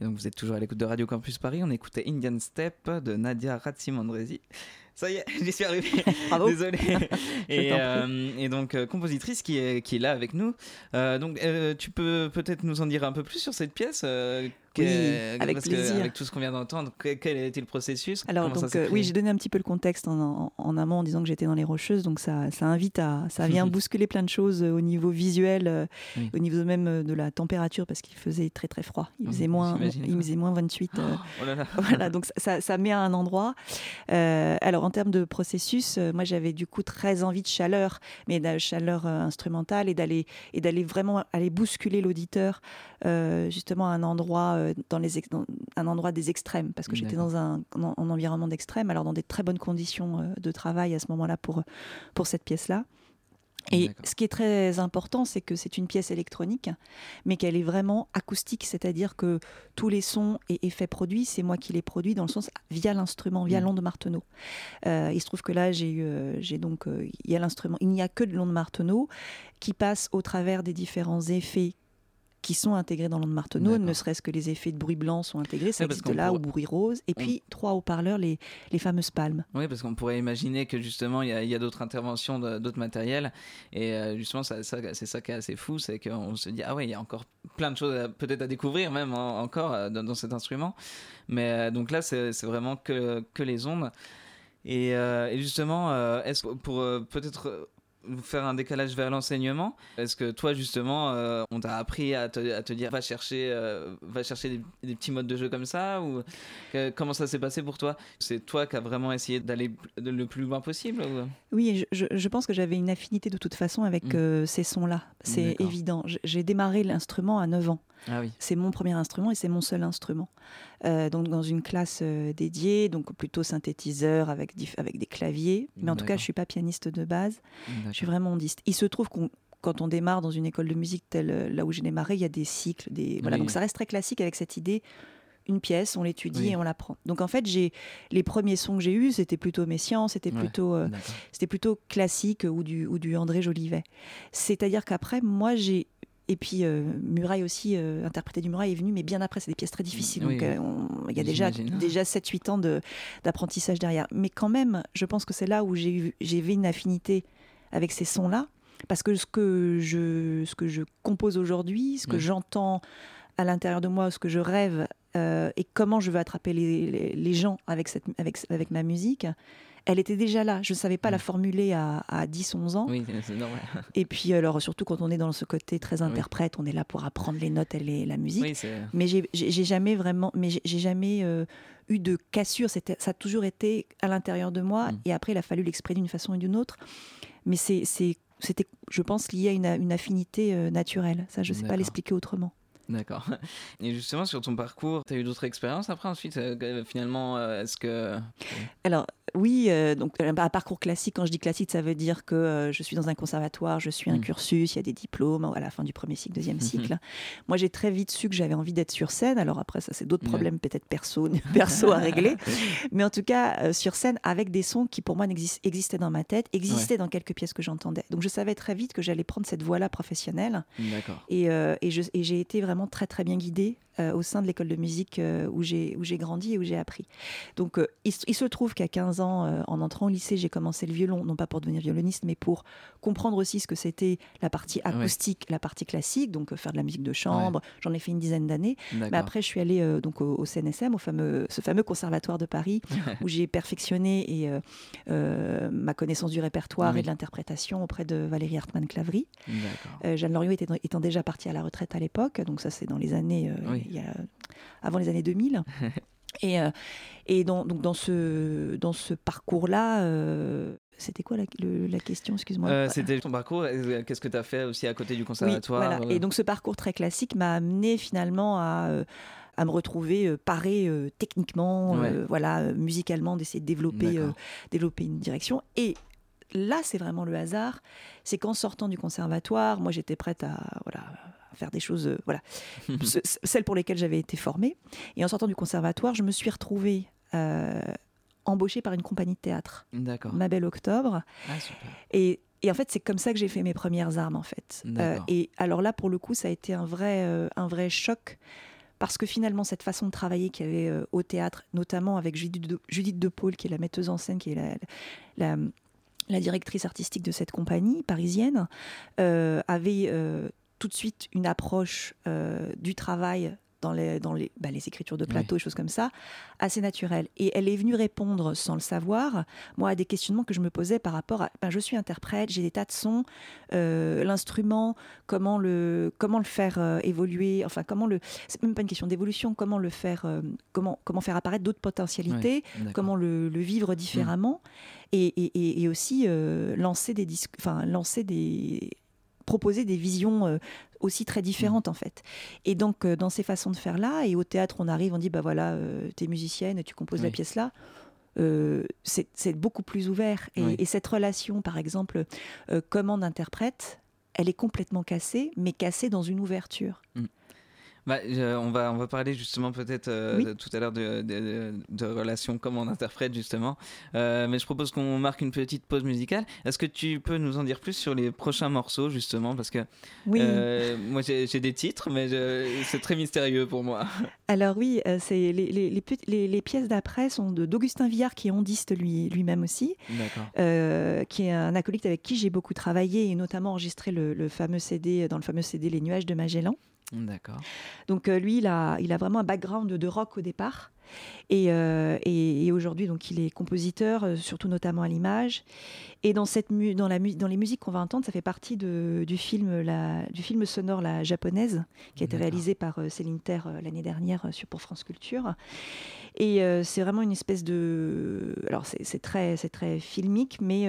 Et donc vous êtes toujours à l'écoute de Radio Campus Paris. On écoutait Indian Step de Nadia Ratsimandresi. Ça y est, j'y suis arrivé. Bravo. Désolé. et, euh, et donc euh, compositrice qui est, qui est là avec nous. Euh, donc euh, tu peux peut-être nous en dire un peu plus sur cette pièce Oui, que- avec parce que plaisir. avec tout ce qu'on vient d'entendre, que- quel a été le processus? Alors, Comment donc, euh, oui, j'ai donné un petit peu le contexte en, en- en amont en disant que j'étais dans les Rocheuses, donc ça, ça invite à, ça vient bousculer plein de choses euh, au niveau visuel, euh, Oui. au niveau même euh, de la température, parce qu'il faisait très très froid. Il Ah, faisait moins, il faisait moins 28. euh, Oh là là. voilà, donc ça, met à un endroit. Euh, alors en termes de processus, euh, moi j'avais du coup très envie de chaleur, mais de chaleur euh, instrumentale et d'aller vraiment aller bousculer l'auditeur euh, justement à un endroit euh, dans les ex- dans un endroit des extrêmes parce que j'étais dans un, en, en environnement d'extrême, alors dans des très bonnes conditions euh, de travail à ce moment-là pour pour cette pièce là. Et ce qui est très important, c'est que c'est une pièce électronique, mais qu'elle est vraiment acoustique, c'est-à-dire que tous les sons et effets produits, c'est moi qui les produis dans le sens via l'instrument, via Mm. l'onde Marteneau. Euh, il se trouve que là, j'ai eu, euh, donc, euh, il y a l'instrument, il n'y a que de l'onde Marteneau qui passe au travers des différents effets qui sont intégrés dans l'onde D'accord. ne serait-ce que les effets de bruit blanc sont intégrés, ça parce existe là, ou bruit rose, et on- puis trois haut-parleurs, les, les fameuses palmes. Oui, parce qu'on pourrait imaginer que justement, il y a, y a d'autres interventions d'autres matériels. Et euh, justement, ça- ça- c'est ça qui est assez fou, c'est qu'on se dit, ah ouais, il y a encore plein de choses peut-être à découvrir, même en- encore euh, dans, dans cet instrument. Mais euh, donc là, c'est vraiment que, que les ondes. Et, euh, et justement, est-ce pour euh, peut-être faire un décalage vers l'enseignement Est-ce que toi, justement, euh, on t'a appris à te, à te dire, va chercher, euh, va chercher des, des petits modes de jeu comme ça ou comment ça s'est passé pour toi? C'est toi qui as vraiment essayé d'aller le plus loin possible ou- Oui, je, pense que j'avais une affinité de toute façon avec Mm. euh, ces sons-là. C'est évident. J'ai démarré l'instrument à 9 ans. Ah oui. C'est mon premier instrument et c'est mon seul instrument. Euh, donc dans une classe euh, dédiée, donc plutôt synthétiseur avec, avec des claviers. Mais en tout cas, je suis pas pianiste de base. Je suis vraiment ondiste. Il se trouve qu'on quand on démarre dans une école de musique telle euh, là où j'ai démarré, il y a des cycles, des voilà. Oui. Donc ça reste très classique avec cette idée. Une pièce, on l'étudie Oui. et on l'apprend. Donc en fait, j'ai les premiers sons que j'ai eus, c'était plutôt Messiaen, c'était Ouais. plutôt euh, c'était plutôt classique ou du, ou du André Jolivet. C'est-à-dire qu'après, moi, j'ai. Et puis, euh, Muraille aussi, euh, interprété du Muraille est venu, mais bien après, c'est des pièces très difficiles. Oui, donc, oui. euh, il y a déjà, déjà 7-8 ans de- d'apprentissage derrière. Mais quand même, je pense que c'est là où j'ai eu une affinité avec ces sons-là. Parce que ce que je, ce que je compose aujourd'hui, ce que Oui. j'entends à l'intérieur de moi, ce que je rêve, euh, et comment je veux attraper les, les- les gens avec, cette, avec, avec ma musique, elle était déjà là. Je ne savais pas la Mm. formuler à, à 10-11 ans. Oui, c'est normal. Et puis, alors, surtout quand on est dans ce côté très interprète, on est là pour apprendre les notes et les- la musique. Oui. Mais j'ai jamais vraiment, mais j'ai jamais euh, eu de cassure. Ça a toujours été à l'intérieur de moi. Mm. Et après, il a fallu l'exprimer d'une façon ou d'une autre. Mais c'est, c'est- c'était, je pense, lié à une, une affinité euh, naturelle. Ça, je sais pas l'expliquer autrement. D'accord. Et justement, sur ton parcours, tu as eu d'autres expériences après ensuite euh, Finalement, euh, est-ce que. Alors oui, euh, donc un parcours classique. Quand je dis classique, ça veut dire que euh, je suis dans un conservatoire, je suis un Mm. cursus, il y a des diplômes à la fin du premier cycle, deuxième Mhm. cycle. Moi, j'ai très vite su que j'avais envie d'être sur scène. Alors après, ça c'est d'autres Ouais. problèmes peut-être perso, perso à régler. Mais en tout cas, euh, sur scène, avec des sons qui pour moi existaient dans ma tête, existaient dans quelques pièces que j'entendais. Donc je savais très vite que j'allais prendre cette voie-là professionnelle. D'accord. Et, euh, et j'ai été vraiment très très bien guidée. euh, au sein de l'école de musique euh, où j'ai où j'ai grandi et où j'ai appris. Donc euh, il, se- il se trouve qu'à 15 ans, euh, en entrant au lycée, j'ai commencé le violon, non pas pour devenir violoniste, mais pour comprendre aussi ce que c'était la partie acoustique, la partie classique, donc euh, faire de la musique de chambre. J'en ai fait une dizaine d'années. Mais après, je suis allée euh, donc au, au CNSM, au fameux, ce fameux conservatoire de Paris, où j'ai perfectionné et, euh, euh, ma connaissance du répertoire Oui. et de l'interprétation auprès de Valérie Hartmann-Clavry. Euh, Jeanne Loriot étant déjà partie à la retraite à l'époque, donc ça c'est dans les années, euh, Oui. Il y a- avant les années 2000. et euh, et dans, donc dans ce, dans ce parcours-là, euh, c'était quoi la, le- la question, excuse-moi Euh, C'était ton parcours. Qu'est-ce que tu as fait aussi à côté du conservatoire oui, voilà. Et donc ce parcours très classique m'a amené finalement à, à me retrouver paré euh, techniquement, Ouais. voilà, musicalement, d'essayer de développer, développer une direction. Et là, c'est vraiment le hasard. C'est qu'en sortant du conservatoire, moi j'étais prête à, voilà, à faire des choses, euh, voilà, ce- ce- celles pour lesquelles j'avais été formée. Et en sortant du conservatoire, je me suis retrouvée euh, embauchée par une compagnie de théâtre, D'accord. Ma Belle Octobre. Ah, super. Et, et en fait, c'est comme ça que j'ai fait mes premières armes, en fait. Euh, et alors là, pour le coup, ça a été un vrai, un vrai choc parce que finalement, cette façon de travailler qu'il y avait euh, au théâtre, notamment avec Judith de, Judith de Paul, qui est la metteuse en scène, qui est la, la, la directrice artistique de cette compagnie parisienne, euh, avait euh, tout de suite une approche euh, du travail dans les, dans les, bah, les écritures de plateau, choses comme ça, assez naturelles. Et elle est venue répondre, sans le savoir, moi, à des questionnements que je me posais par rapport à, ben, je suis interprète, j'ai des tas de sons, euh, l'instrument, comment le, comment le faire euh, évoluer, enfin, comment le, c'est même pas une question d'évolution, comment le faire, euh, comment, comment faire apparaître d'autres potentialités, comment le, le vivre différemment, et, et- et- et aussi lancer des disques, enfin, lancer des, proposer des visions euh, aussi très différentes en fait. Et donc euh, dans ces façons de faire là, et au théâtre on arrive, on dit bah voilà, euh, t'es musicienne, tu composes la pièce là. euh, c'est beaucoup plus ouvert et, Oui. et cette relation par exemple euh, commande-interprète elle est complètement cassée mais cassée dans une ouverture Bah, on, va, on va parler justement peut-être euh, Oui. tout à l'heure de, de, de relations, comment on interprète justement. Euh, mais je propose qu'on marque une petite pause musicale. Est-ce que tu peux nous en dire plus sur les prochains morceaux justement? Parce que oui euh, moi j'ai des titres, mais c'est très mystérieux pour moi. Alors oui, c'est les, les- les pet- les- les pièces d'après sont d'Augustin Villard, qui est ondiste lui- lui-même aussi, qui est un acolyte avec qui j'ai beaucoup travaillé et notamment enregistré le, le fameux CD, dans le fameux CD Les Nuages de Magellan. D'accord. Donc euh, lui, il a, il a vraiment un background de rock au départ. Et, euh, et- et aujourd'hui, donc, il est compositeur, euh, surtout notamment à l'image. Et dans, cette mu- dans, la mu- dans les musiques qu'on va entendre, ça fait partie de- du, film, la, du film sonore La Japonaise, qui a été réalisé par euh, Céline Terre l'année dernière sur, pour France Culture. Et c'est vraiment une espèce de... Alors c'est c'est très, c'est très filmique, mais...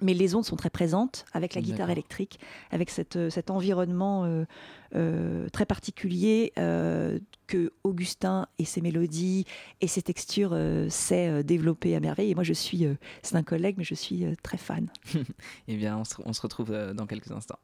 mais les ondes sont très présentes avec la guitare électrique, avec cette, euh, cet environnement euh, euh, très particulier euh, que Augustin et ses mélodies et ses textures sait développer à merveille. Et moi, je suis, c'est un collègue, mais je suis très fan. Eh bien, on se, on se retrouve dans quelques instants.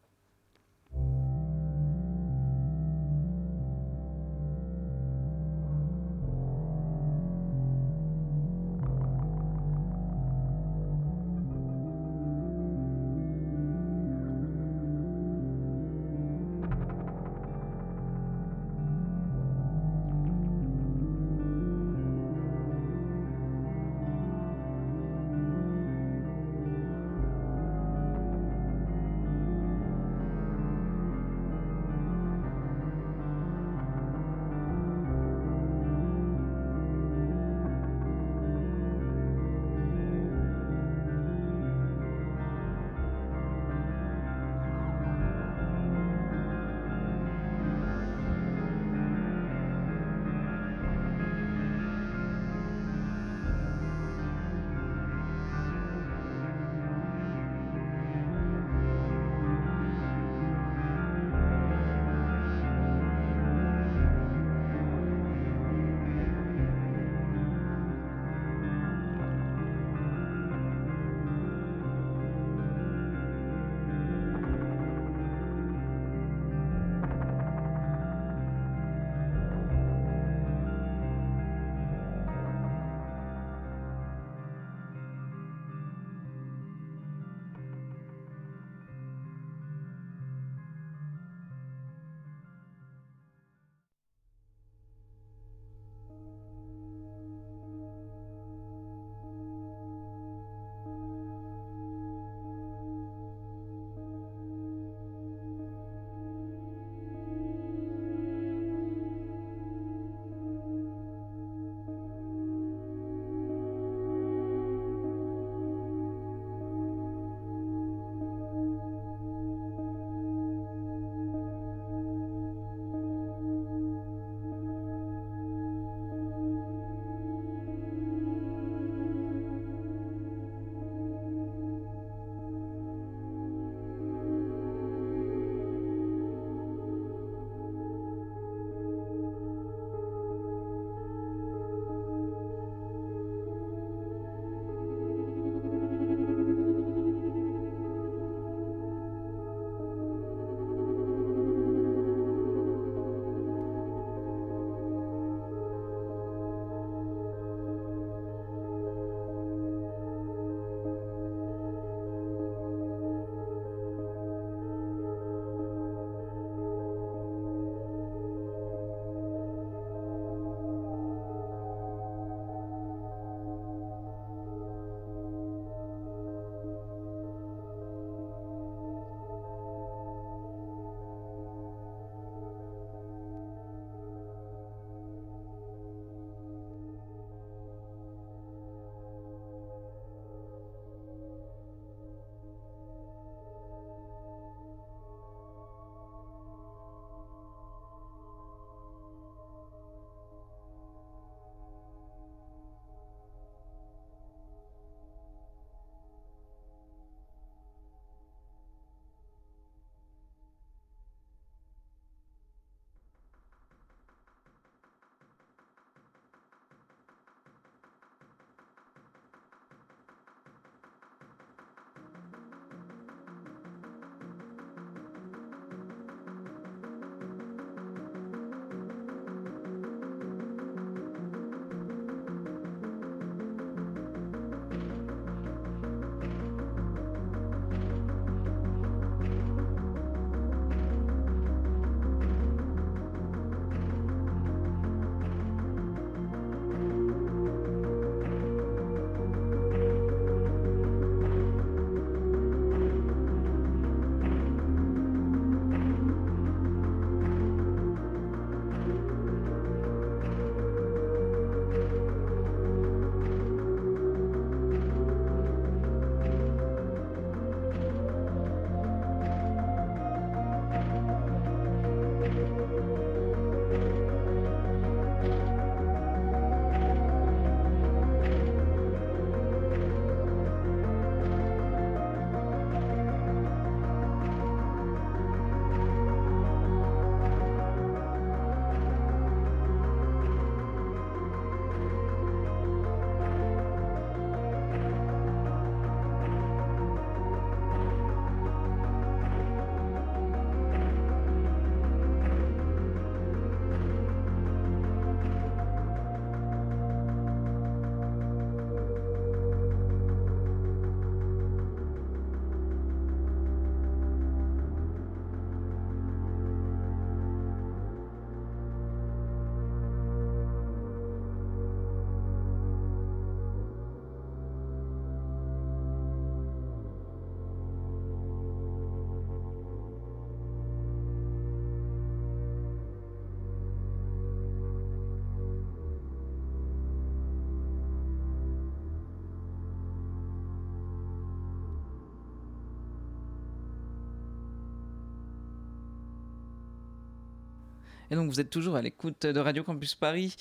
Et donc vous êtes toujours à l'écoute de Radio Campus Paris.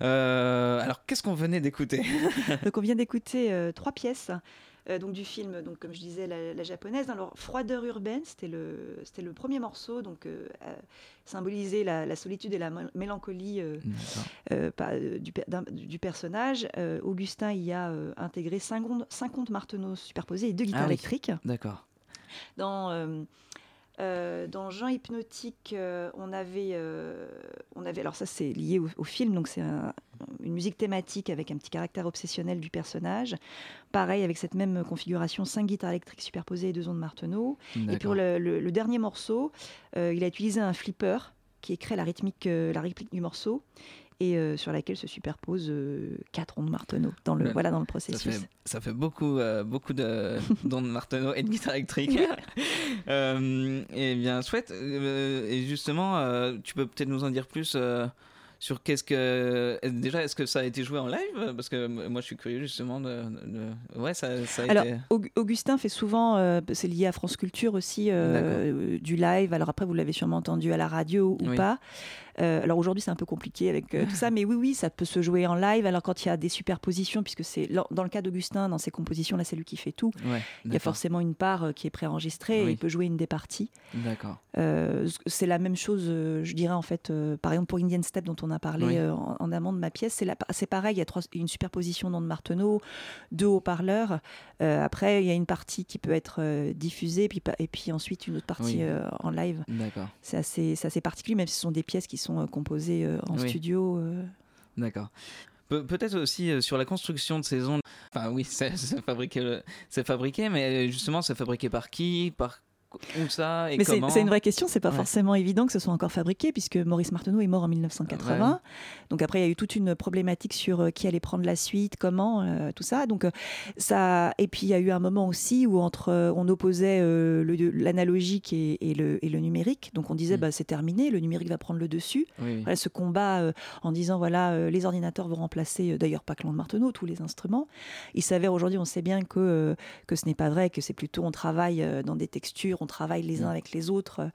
Euh, alors qu'est-ce qu'on venait d'écouter? Donc on vient d'écouter euh, trois pièces. euh, donc du film, donc comme je disais, la, la japonaise. Alors Froideur urbaine, c'était le, c'était le premier morceau, donc euh, symboliser la, la solitude et la mé- mélancolie euh, pas, du, personnage. Augustin y a intégré 50, 50 marteneaux superposés et deux guitares Ah oui. électriques. D'accord. Dans, euh, dans Jean Hypnotique, euh, on, avait, euh, on avait. Alors, ça, c'est lié au, au film, donc c'est un- une musique thématique avec un petit caractère obsessionnel du personnage. Pareil, avec cette même configuration, cinq guitares électriques superposées et deux ondes marteneaux. Et pour le, le- le dernier morceau, il a utilisé un flipper qui crée la rythmique, la rythmique du morceau et euh, sur laquelle se superposent euh, quatre ondes marteneaux dans le, voilà, dans le Ça processus. fait, ça fait beaucoup, euh, beaucoup de d'ondes Marteneau et de guitare électrique. et bien, chouette. Et justement, tu peux peut-être nous en dire plus sur qu'est-ce que. Déjà, est-ce que ça a été joué en live? Parce que moi, je suis curieux justement de. de- Ouais, ça, ça a Alors, été. Aug- Augustin fait souvent, euh, c'est lié à France Culture aussi, euh, du live. Alors après, vous l'avez sûrement entendu à la radio ou Oui. pas. Euh, alors aujourd'hui, c'est un peu compliqué avec euh, tout ça, mais oui, oui, ça peut se jouer en live. Alors quand il y a des superpositions, puisque c'est dans le cas d'Augustin, dans ses compositions, là, c'est lui qui fait tout. Ouais, Il y a forcément une part euh, qui est préenregistrée et Oui. il peut jouer une des parties. D'accord. C'est la même chose, je dirais en fait, par exemple pour Indian Step dont on a parlé Oui. en, en amont de ma pièce, c'est pareil, il y a trois- une superposition d'ondes Marteneau, deux haut-parleurs. Après, il y a une partie qui peut être diffusée, puis, et puis ensuite une autre partie Oui. en live. D'accord. C'est assez, assez particulier, même si ce sont des pièces qui sont euh, composées euh, en Oui. studio. euh. D'accord. Pe- Peut-être aussi sur la construction de ces ondes. Enfin, oui, c'est fabriqué, fabriqué, mais justement, c'est fabriqué par qui Par où ça et Mais c'est comment c'est une vraie question, c'est pas Ouais. forcément évident que ce soit encore fabriqué, puisque Maurice Marteneau est mort en 1980. Donc après, il y a eu toute une problématique sur euh, qui allait prendre la suite, comment, euh, tout ça. Donc euh, ça, et puis il y a eu un moment aussi où entre, on opposait euh, l'analogique et, et le, et le numérique. Donc on disait, Mm. bah, c'est terminé, le numérique va prendre le dessus. Oui, oui. Voilà, ce combat euh, en disant voilà les ordinateurs vont remplacer d'ailleurs pas que l'onde Marteneau tous les instruments il s'avère aujourd'hui on sait bien que que ce n'est pas vrai que c'est plutôt on travaille dans des textures on travaille les uns Mm. avec les autres euh,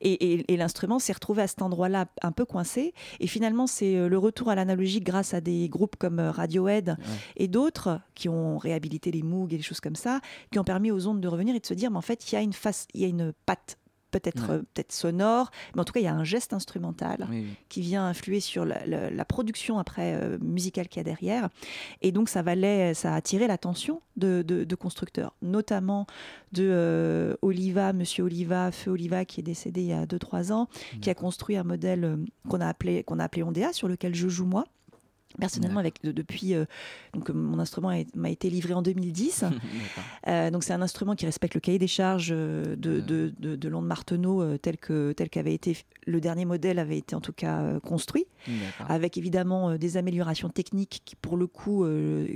et, et- et l'instrument s'est retrouvé à cet endroit-là un peu coincé et finalement c'est euh, le retour à l'analogique grâce à des groupes comme euh, Radiohead Ouais. et d'autres qui ont réhabilité les Moog et des choses comme ça qui ont permis aux ondes de revenir et de se dire mais en fait il y a une face il y a une patte peut-être Ouais. euh, peut-être sonore mais en tout cas il y a un geste instrumental Oui, oui. qui vient influer sur la, la- la production après euh, musicale qu'il y a derrière. Et donc ça valait, ça a attiré l'attention de, de- de constructeurs, notamment de euh, Oliva, Monsieur Oliva, Feu Oliva, qui est décédé il y a 2-3 ans, qui a construit un modèle qu'on a appelé qu'on a appelé Ondea, sur lequel je joue moi. Personnellement, avec de- depuis euh, donc euh, mon instrument m'a été livré en 2010. D'accord. Euh, donc c'est un instrument qui respecte le cahier des charges euh, de, de, de, de Marteneau euh, tel que tel qu'avait été le dernier modèle avait été en tout cas construit avec évidemment des améliorations techniques qui pour le coup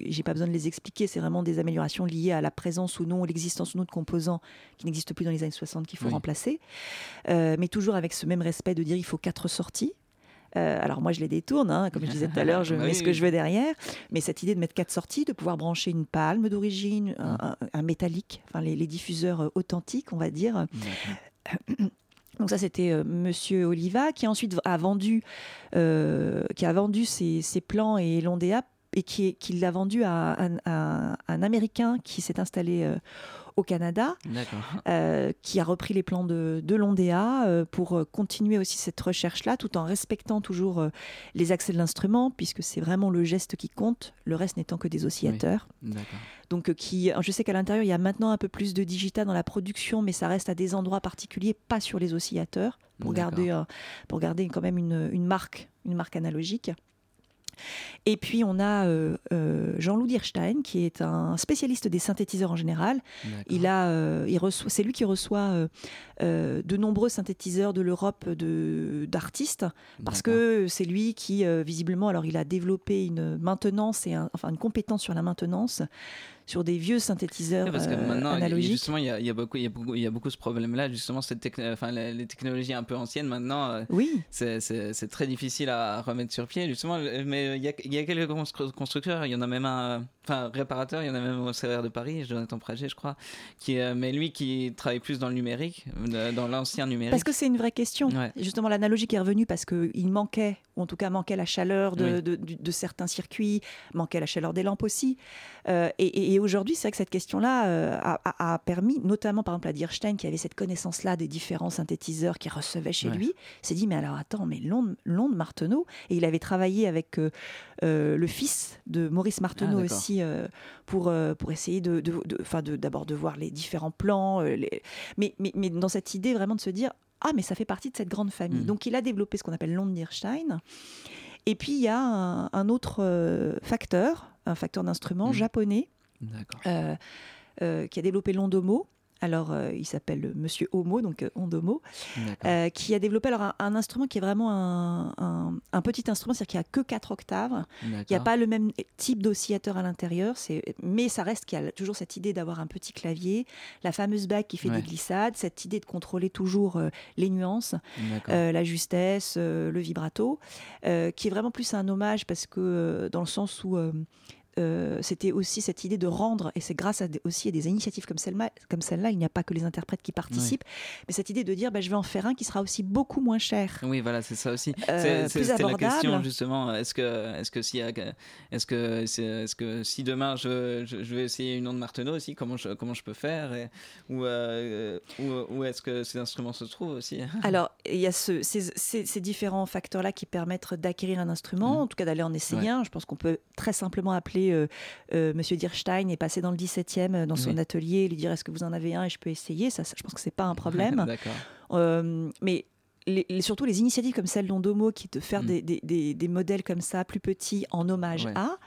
j'ai pas besoin de les expliquer c'est vraiment des améliorations liées à la présence ou non l'existence ou non de composants qui n'existent plus dans les années 60 qu'il faut Oui. remplacer mais toujours avec ce même respect de dire il faut quatre sorties Euh, alors moi je les détourne, hein, comme je disais tout à l'heure, je mets ce que je veux derrière. Mais cette idée de mettre quatre sorties, de pouvoir brancher une palme d'origine, un, un- un métallique, enfin les, les diffuseurs euh, authentiques, on va dire, donc ça, c'était euh, Monsieur Oliva qui ensuite a vendu, euh, qui a vendu ses, ses plans et l'Ondea et qui, l'a vendu à un, à un Américain qui s'est installé euh, au Canada, euh, qui a repris les plans de, de l'Ondea euh, pour euh, continuer aussi cette recherche-là, tout en respectant toujours euh, les accès de l'instrument, puisque c'est vraiment le geste qui compte, le reste n'étant que des oscillateurs. Donc, qui, je sais qu'à l'intérieur, il y a maintenant un peu plus de digital dans la production, mais ça reste à des endroits particuliers, pas sur les oscillateurs, pour garder, pour garder quand même une, une marque, une marque analogique. Et puis on a euh, euh, Jean-Loup Dierstein, qui est un spécialiste des synthétiseurs en général. Il a, euh, il reçoit, c'est lui qui reçoit de nombreux synthétiseurs de l'Europe de d'artistes parce que c'est lui qui, visiblement, alors il a développé une maintenance et un- enfin une compétence sur la maintenance sur des vieux synthétiseurs Oui, parce que euh, maintenant, analogiques. justement, il y a, il y a beaucoup, il y a beaucoup, il y a beaucoup ce problème-là. Justement, cette techno- enfin, les, technologies un peu anciennes maintenant, euh, Oui, c'est- très difficile à remettre sur pied. Justement, mais il y a, il y a quelques constru- constructeurs. Il y en a même un, euh, enfin, réparateur. Il y en a même au CER de Paris, Jonathan Prager, je crois, qui, mais lui qui travaille plus dans le numérique, dans l'ancien numérique. parce que c'est une vraie question. Ouais. Justement, l'analogie qui est revenue parce qu'il manquait, ou en tout cas manquait la chaleur de, Oui. de- du- de certains circuits, manquait la chaleur des lampes aussi. Euh, et et- et aujourd'hui, c'est vrai que cette question-là euh, a, permis, notamment par exemple à Dirstein, qui avait cette connaissance-là des différents synthétiseurs qu'il recevait chez Ouais. lui, s'est dit, mais alors attends, mais l'onde l'onde Marteneau, et il avait travaillé avec euh, euh, le fils de Maurice Marteneau Ah, aussi pour, pour essayer de, de, de- enfin, de- d'abord de, voir les différents plans, les- mais, mais, mais dans cette idée vraiment de se dire, ah, mais ça fait partie de cette grande famille. Mhm. Donc il a développé ce qu'on appelle l'onde Dirstein. Et puis il y a un, un autre euh, facteur, un facteur d'instrument Mhm. japonais qui a développé l'ondomo. Alors, euh, il s'appelle Monsieur Homo, donc euh, Ondomo, euh, qui a développé alors un, un instrument qui est vraiment un, un- un petit instrument, c'est-à-dire qu'il n'y a que 4 octaves. Il n'y a pas le même type d'oscillateur à l'intérieur, mais ça reste qu'il y a toujours cette idée d'avoir un petit clavier, la fameuse bague qui fait Ouais. des glissades, cette idée de contrôler toujours euh, les nuances, euh, la justesse, euh, le vibrato, euh, qui est vraiment plus un hommage parce que euh, dans le sens où euh, c'était aussi cette idée de rendre, et c'est grâce à des- aussi à des initiatives comme celle-là, comme celle-là, il n'y a pas que les interprètes qui participent, mais cette idée de dire bah, je vais en faire un qui sera aussi beaucoup moins cher. Oui, voilà, c'est ça aussi. Euh, C'était la question justement. Est-ce que, est-ce que si, est-ce que, est-ce que si demain je, je, je vais essayer une onde Marteneau aussi, comment je, comment je peux faire et, ou, euh, où, où est-ce que ces instruments se trouvent aussi? Alors, il y a ce- ces, ces- ces différents facteurs-là qui permettent d'acquérir un instrument, Mhm. en tout cas d'aller en essayer Ouais. un. Je pense qu'on peut très simplement appeler euh, euh, Monsieur Dirstein et passer dans le 17e, euh, dans son Oui. atelier, et lui dire est-ce que vous en avez un et je peux essayer? Ça, ça, je pense que c'est pas un problème. Euh, mais les- les- surtout les initiatives comme celle d'Ondomo, qui de faire Mm. des, des- des- des modèles comme ça, plus petits, en hommage Ouais. à,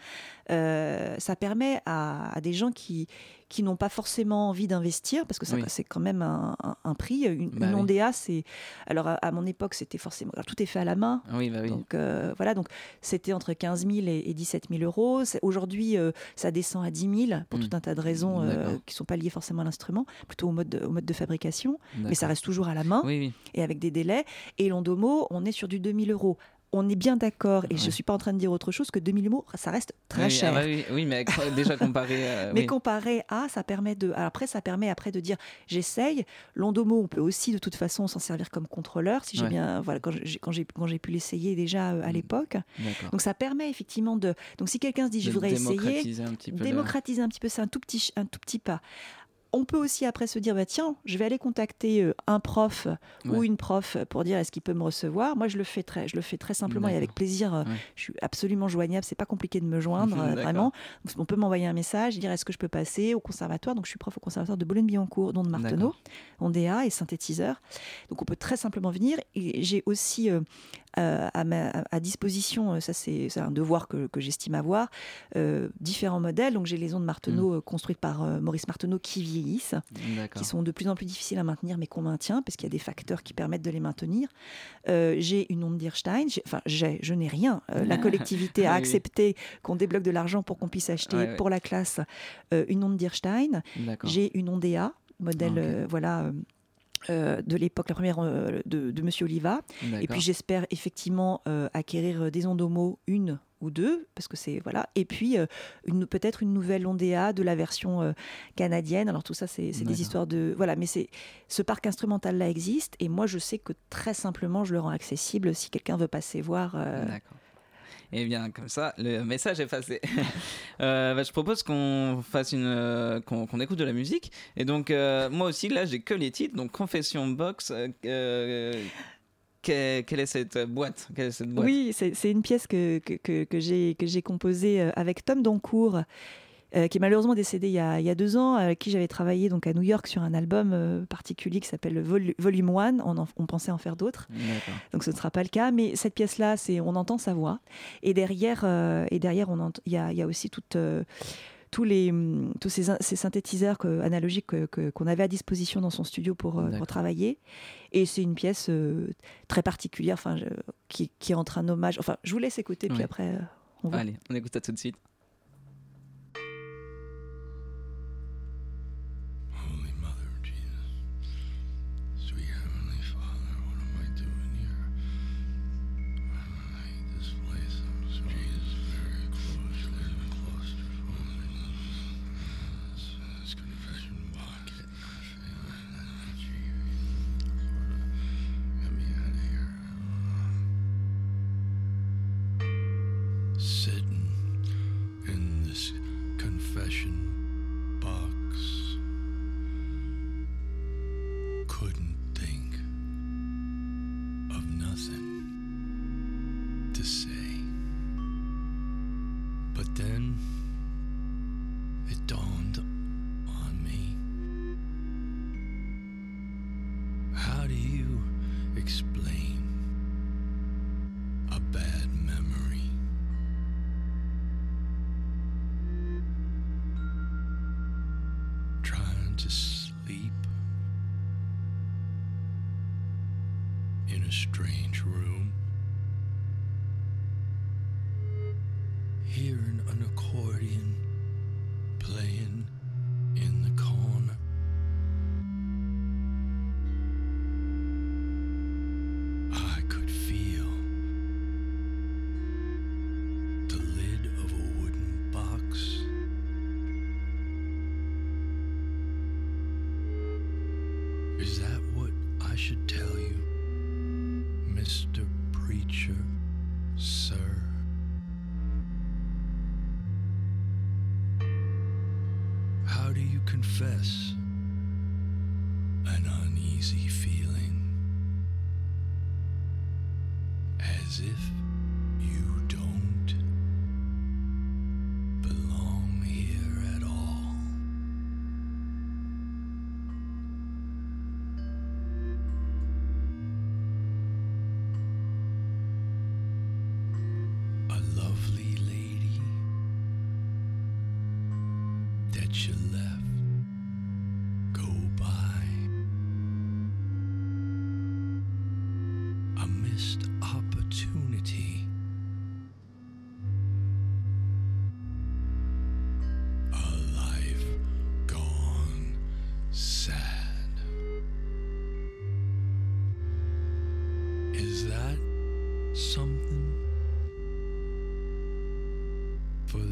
euh, ça permet à, à des gens qui, qui n'ont pas forcément envie d'investir, parce que ça, Oui. c'est quand même un, un- un prix. Une, Bah une oui. C'est. Alors, à, à mon époque, c'était forcément. alors, tout est fait à la main. Oui, bah oui. Donc euh, voilà, donc c'était entre 15 000 et, et 17 000 euros. Aujourd'hui, euh, ça descend à 10 000 pour Mm. tout un tas de raisons qui ne sont pas liées forcément à l'instrument, plutôt au mode de, au mode de fabrication. Mais ça reste toujours à la main et avec des délais. Et l'ondomo, on est sur du 2000 euros. On est bien d'accord, et je ne suis pas en train de dire autre chose que 2000 euros, ça reste très Oui, cher. ah bah oui, oui, mais déjà comparé. euh, Mais oui. comparé à, ça permet de. alors après, ça permet après de dire j'essaye. L'ondomo, on peut aussi de toute façon s'en servir comme contrôleur, si j'ai Ouais. bien. Voilà, quand j'ai quand pu l'essayer déjà euh, à Mm. l'époque. Donc ça permet effectivement de. Donc si quelqu'un se dit je voudrais essayer, démocratiser un petit peu. le- démocratiser un petit peu, c'est un tout petit ch- un tout petit pas. On peut aussi après se dire bah tiens, je vais aller contacter euh, un prof ou une prof pour dire est-ce qu'il peut me recevoir? Moi je le fais très je le fais très simplement et avec plaisir. euh, Ouais. Je suis absolument joignable, c'est pas compliqué de me joindre euh, vraiment. Donc, on peut m'envoyer un message, dire est-ce que je peux passer au conservatoire? Donc je suis prof au conservatoire de Boulogne-Billancourt, dont de Marteneau, Ondéa et synthétiseur. Donc on peut très simplement venir. Et j'ai aussi euh, euh, à, ma, à disposition, ça c'est un devoir que, que j'estime avoir, euh, différents modèles. Donc j'ai les ondes Marteneau euh, construites par Maurice Marteneau qui vieillissent, qui sont de plus en plus difficiles à maintenir, mais qu'on maintient parce qu'il y a des facteurs qui permettent de les maintenir. Euh, j'ai une onde Dirstein, enfin j'ai, je n'ai rien. Euh, la collectivité a Oui, oui. accepté qu'on débloque de l'argent pour qu'on puisse acheter Ouais, ouais. pour la classe euh, une onde Dirstein. J'ai une Ondea, modèle Ah, voilà. Euh, de l'époque, la première euh, de, de Monsieur Oliva. Et puis j'espère effectivement euh, acquérir des ondomos, une ou deux, parce que c'est voilà. Et puis peut-être une nouvelle Ondea de la version canadienne. Alors tout ça, c'est des histoires de voilà. Mais c'est ce parc instrumental là existe, et moi je sais que très simplement je le rends accessible si quelqu'un veut passer voir. D'accord. Et bien, comme ça, le message est passé. Euh, bah, je propose qu'on fasse une, euh, qu'on écoute de la musique. Et donc, euh, moi aussi, là, j'ai que les titres. Donc, Confession Box. que- quelle est cette boîte? Quelle est cette boîte? Oui, c'est une pièce que, que, que, que j'ai j'ai composée avec Tom Doncourt, euh, qui est malheureusement décédé il y a, il y a deux ans, avec qui j'avais travaillé donc à New York sur un album euh, particulier qui s'appelle Vol- Volume 1. On, en- on pensait en faire d'autres, D'accord. donc ce ne sera pas le cas. Mais cette pièce-là, c'est on entend sa voix, et derrière, euh, et derrière, on il y a, il y a aussi toute euh, tous, les, hum, tous ces, ces synthétiseurs que- analogiques que- que- qu'on avait à disposition dans son studio pour, travailler. Et c'est une pièce euh, très particulière enfin, je- qui, qui entre un hommage. Enfin, je vous laisse écouter, puis Oui. après, euh, on va. Allez, on écoute ça tout de suite.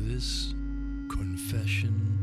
This confession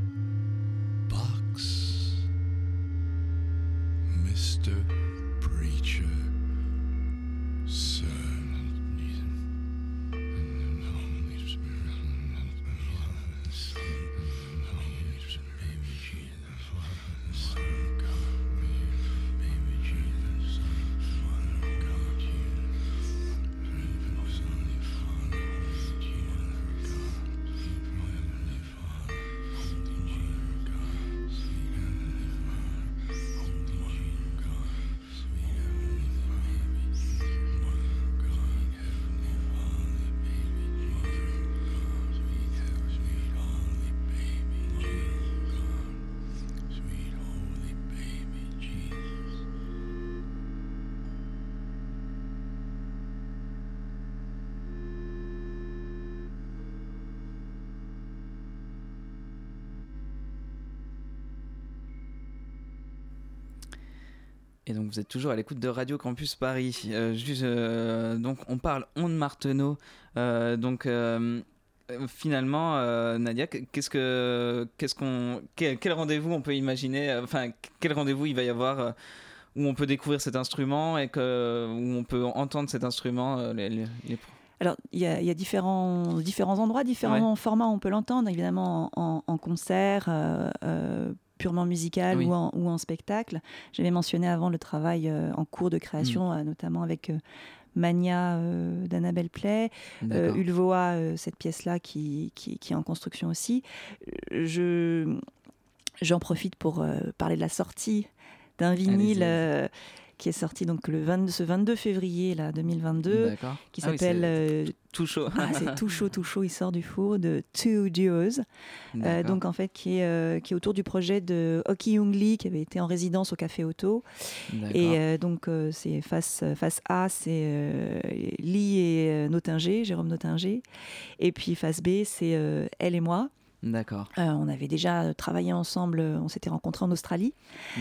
Et donc vous êtes toujours à l'écoute de Radio Campus Paris. Euh, juste, euh, donc on parle on de Marteneau. Euh, donc finalement, Nadia, qu'est-ce que, qu'est-ce qu'on, quel, quel rendez-vous on peut imaginer Enfin, quel rendez-vous il va y avoir où on peut découvrir cet instrument et que, où on peut entendre cet instrument les, les- les- Alors, il y a, il y a différents, différents endroits, différents formats. On peut l'entendre, évidemment, en, en concert, euh, purement musical Oui. ou, en, ou en spectacle. J'avais mentionné avant le travail euh, en cours de création, Mm. euh, notamment avec euh, Mania d'Annabelle Play. Ulvoa, cette pièce-là qui, qui, qui est en construction aussi. Je, j'en profite pour parler de la sortie d'un vinyle qui est sorti donc le 20 ce 22 février là, 2022 D'accord. qui Ah oui, s'appelle c'est euh, tout chaud. ah, c'est tout chaud, tout chaud, il sort du four de Two Duos, euh, donc en fait qui est, euh, qui est autour du projet de Hockey Young Lee qui avait été en résidence au Café Auto. Et donc c'est face, face A, c'est Lee et Nottinger, Jérôme Nottinger. Et puis face B, c'est elle et moi. D'accord, Euh, on avait déjà travaillé ensemble, euh, on s'était rencontrés en Australie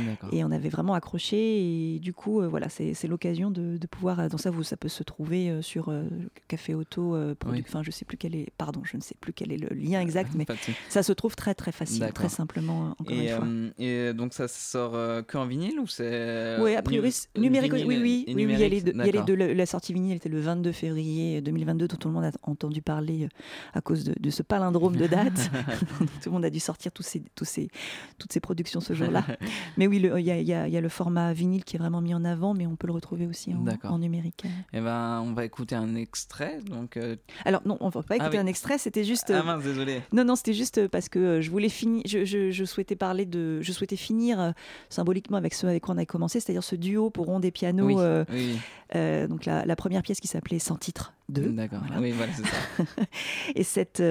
d'accord. et on avait vraiment accroché. Et du coup, euh, voilà, c'est l'occasion de, de pouvoir. Dans ça, vous, ça peut se trouver sur euh, Café Auto. Produ- Oui. Enfin, je sais plus quel est. Pardon, je ne sais plus quel est le lien exact, mais ça se trouve très très facile, très simplement. Encore Et, une fois. et donc ça sort que en vinyle ou c'est Oui, a priori, numérique, oui, oui, oui. La, la sortie vinyle était le 22 février 2022, dont tout le monde a entendu parler à cause de, de ce palindrome de date. tout le monde a dû sortir tous ces, tous ces, toutes ces productions ce jour-là. mais oui, il y, y y a le format vinyle qui est vraiment mis en avant, mais on peut le retrouver aussi en, numérique. Eh ben, on va écouter un extrait. Donc, euh, Alors non, on va pas écouter oui. un extrait, c'était juste. ah euh, mince, désolé. Non, non, c'était juste parce que euh, je voulais finir. Je, je- je souhaitais parler de. Je souhaitais finir symboliquement avec ce avec quoi on a commencé, c'est-à-dire ce duo pour ronde et piano. Oui, euh, oui, euh, donc la, la première pièce qui s'appelait Sans titre 2. d'accord. voilà. Oui, voilà, c'est ça. Et cette.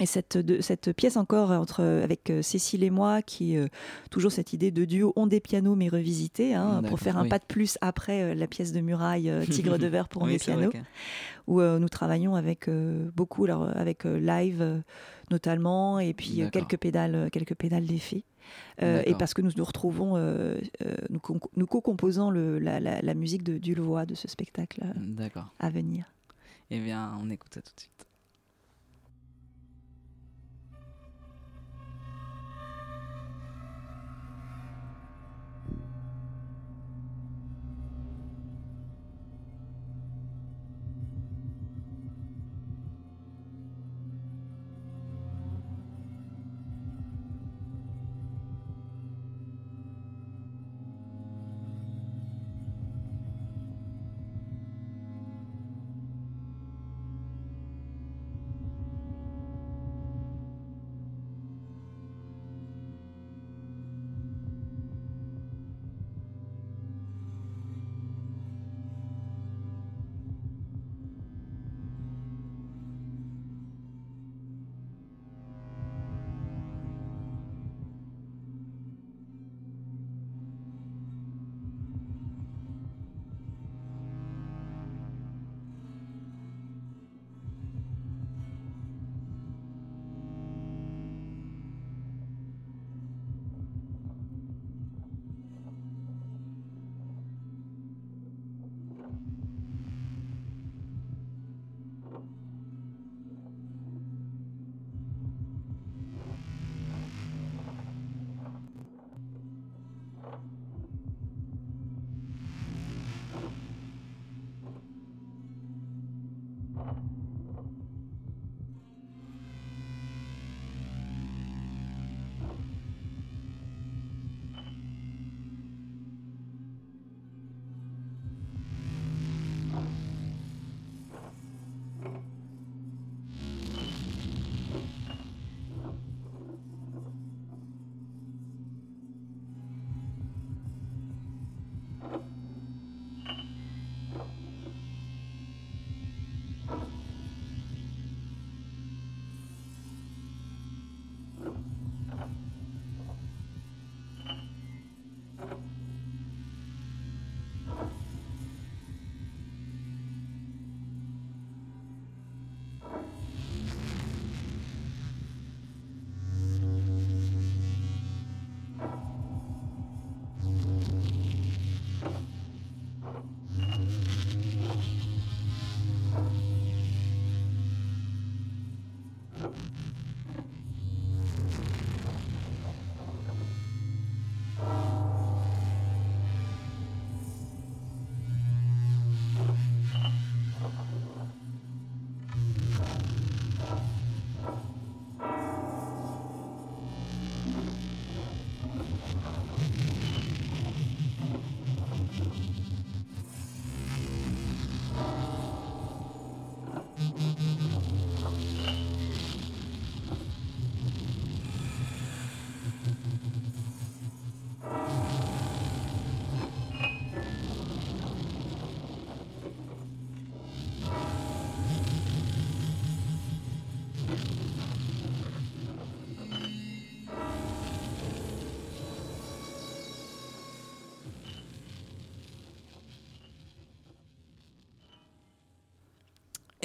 Et cette, de- cette pièce encore entre, avec euh, Cécile et moi, qui euh, toujours cette idée de duo ondes et piano mais revisité, hein, D'accord, pour faire un oui. pas de plus après euh, la pièce de Muraille euh, Tigre de verre pour ondes Oui, et c'est vrai piano, que- où nous travaillons avec beaucoup, alors, avec live notamment, et puis quelques pédales, quelques pédales d'effet. Et parce que nous nous retrouvons, nous, co-composons la, la- la musique de Dulvoie de ce spectacle à venir. Eh bien, on écoute ça tout de suite.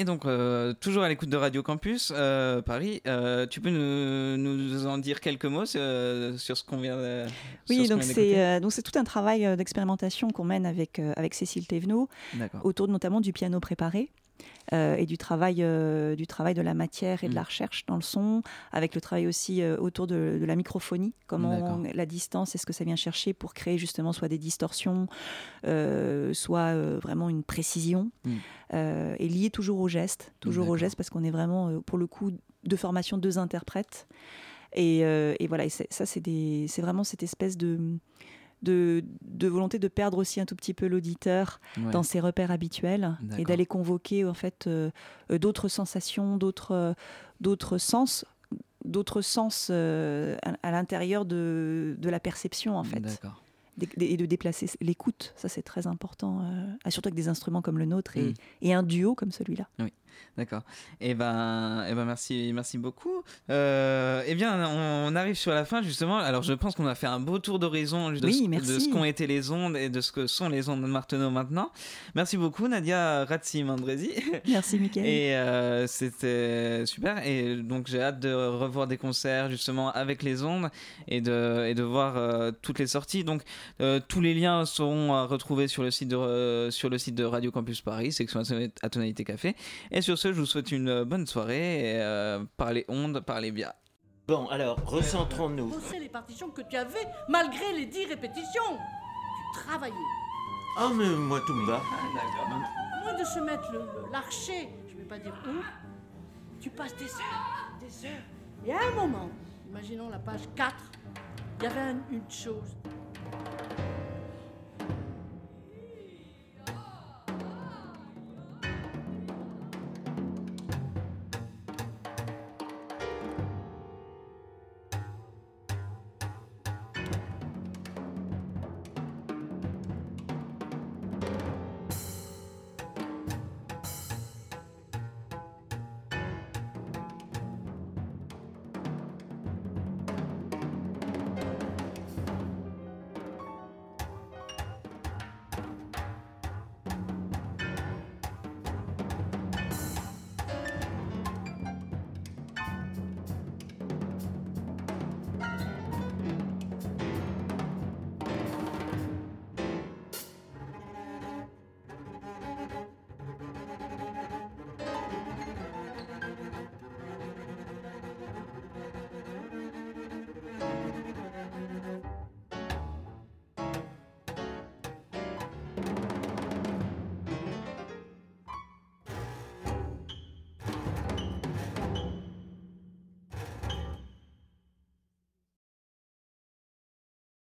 Donc, euh, toujours à l'écoute de Radio Campus euh, Paris, euh, tu peux nous, nous en dire quelques mots sur, ce qu'on vient de Oui, donc c'est d'écouter donc c'est tout un travail d'expérimentation qu'on mène avec, avec Cécile Thévenot autour notamment du piano préparé. Euh, et du travail, euh, du travail de la matière et de Mm. la recherche dans le son, avec le travail aussi euh, autour de, de la microphonie, comment la distance est ce que ça vient chercher pour créer justement soit des distorsions, soit vraiment une précision, Mm. et lié toujours au geste, toujours au geste parce qu'on est vraiment pour le coup de formation deux interprètes. Et, euh, et voilà, et ça c'est vraiment cette espèce de, de, de volonté de perdre aussi un tout petit peu l'auditeur Ouais. dans ses repères habituels et d'aller convoquer en fait euh, euh, d'autres sensations, d'autres euh, d'autres sens, d'autres sens euh, à, à l'intérieur de, de la perception en fait, et de déplacer l'écoute. Ça c'est très important, euh, ah, surtout avec des instruments comme le nôtre et, Mm. et un duo comme celui-là. D'accord. Et ben, eh ben merci, merci beaucoup. Euh, eh bien, on, on arrive sur la fin justement. Alors, je pense qu'on a fait un beau tour d'horizon de, Oui, ce- de ce qu'ont été les ondes et de ce que sont les ondes de Marteneau maintenant. Merci beaucoup, Nadia Razzi-Mandresi. Merci Mickaël. Et euh, c'était super. Et donc j'ai hâte de revoir des concerts justement avec les ondes et de, et de voir euh, toutes les sorties. Donc euh, tous les liens seront à retrouver sur le site de, sur le site de Radio Campus Paris, section à tonalité café. Et sur ce, je vous souhaite une bonne soirée. Et, euh, parlez ondes, parlez bien. Bon, alors, recentrons-nous. Bosser les partitions que tu avais malgré les dix répétitions. Tu travaillais. Ah, mais moi, tout me va. À moins de se mettre le- le- l'archer, je ne vais pas dire où, tu passes des heures, des heures. Et à un moment, imaginons la page 4, il y avait un- une chose.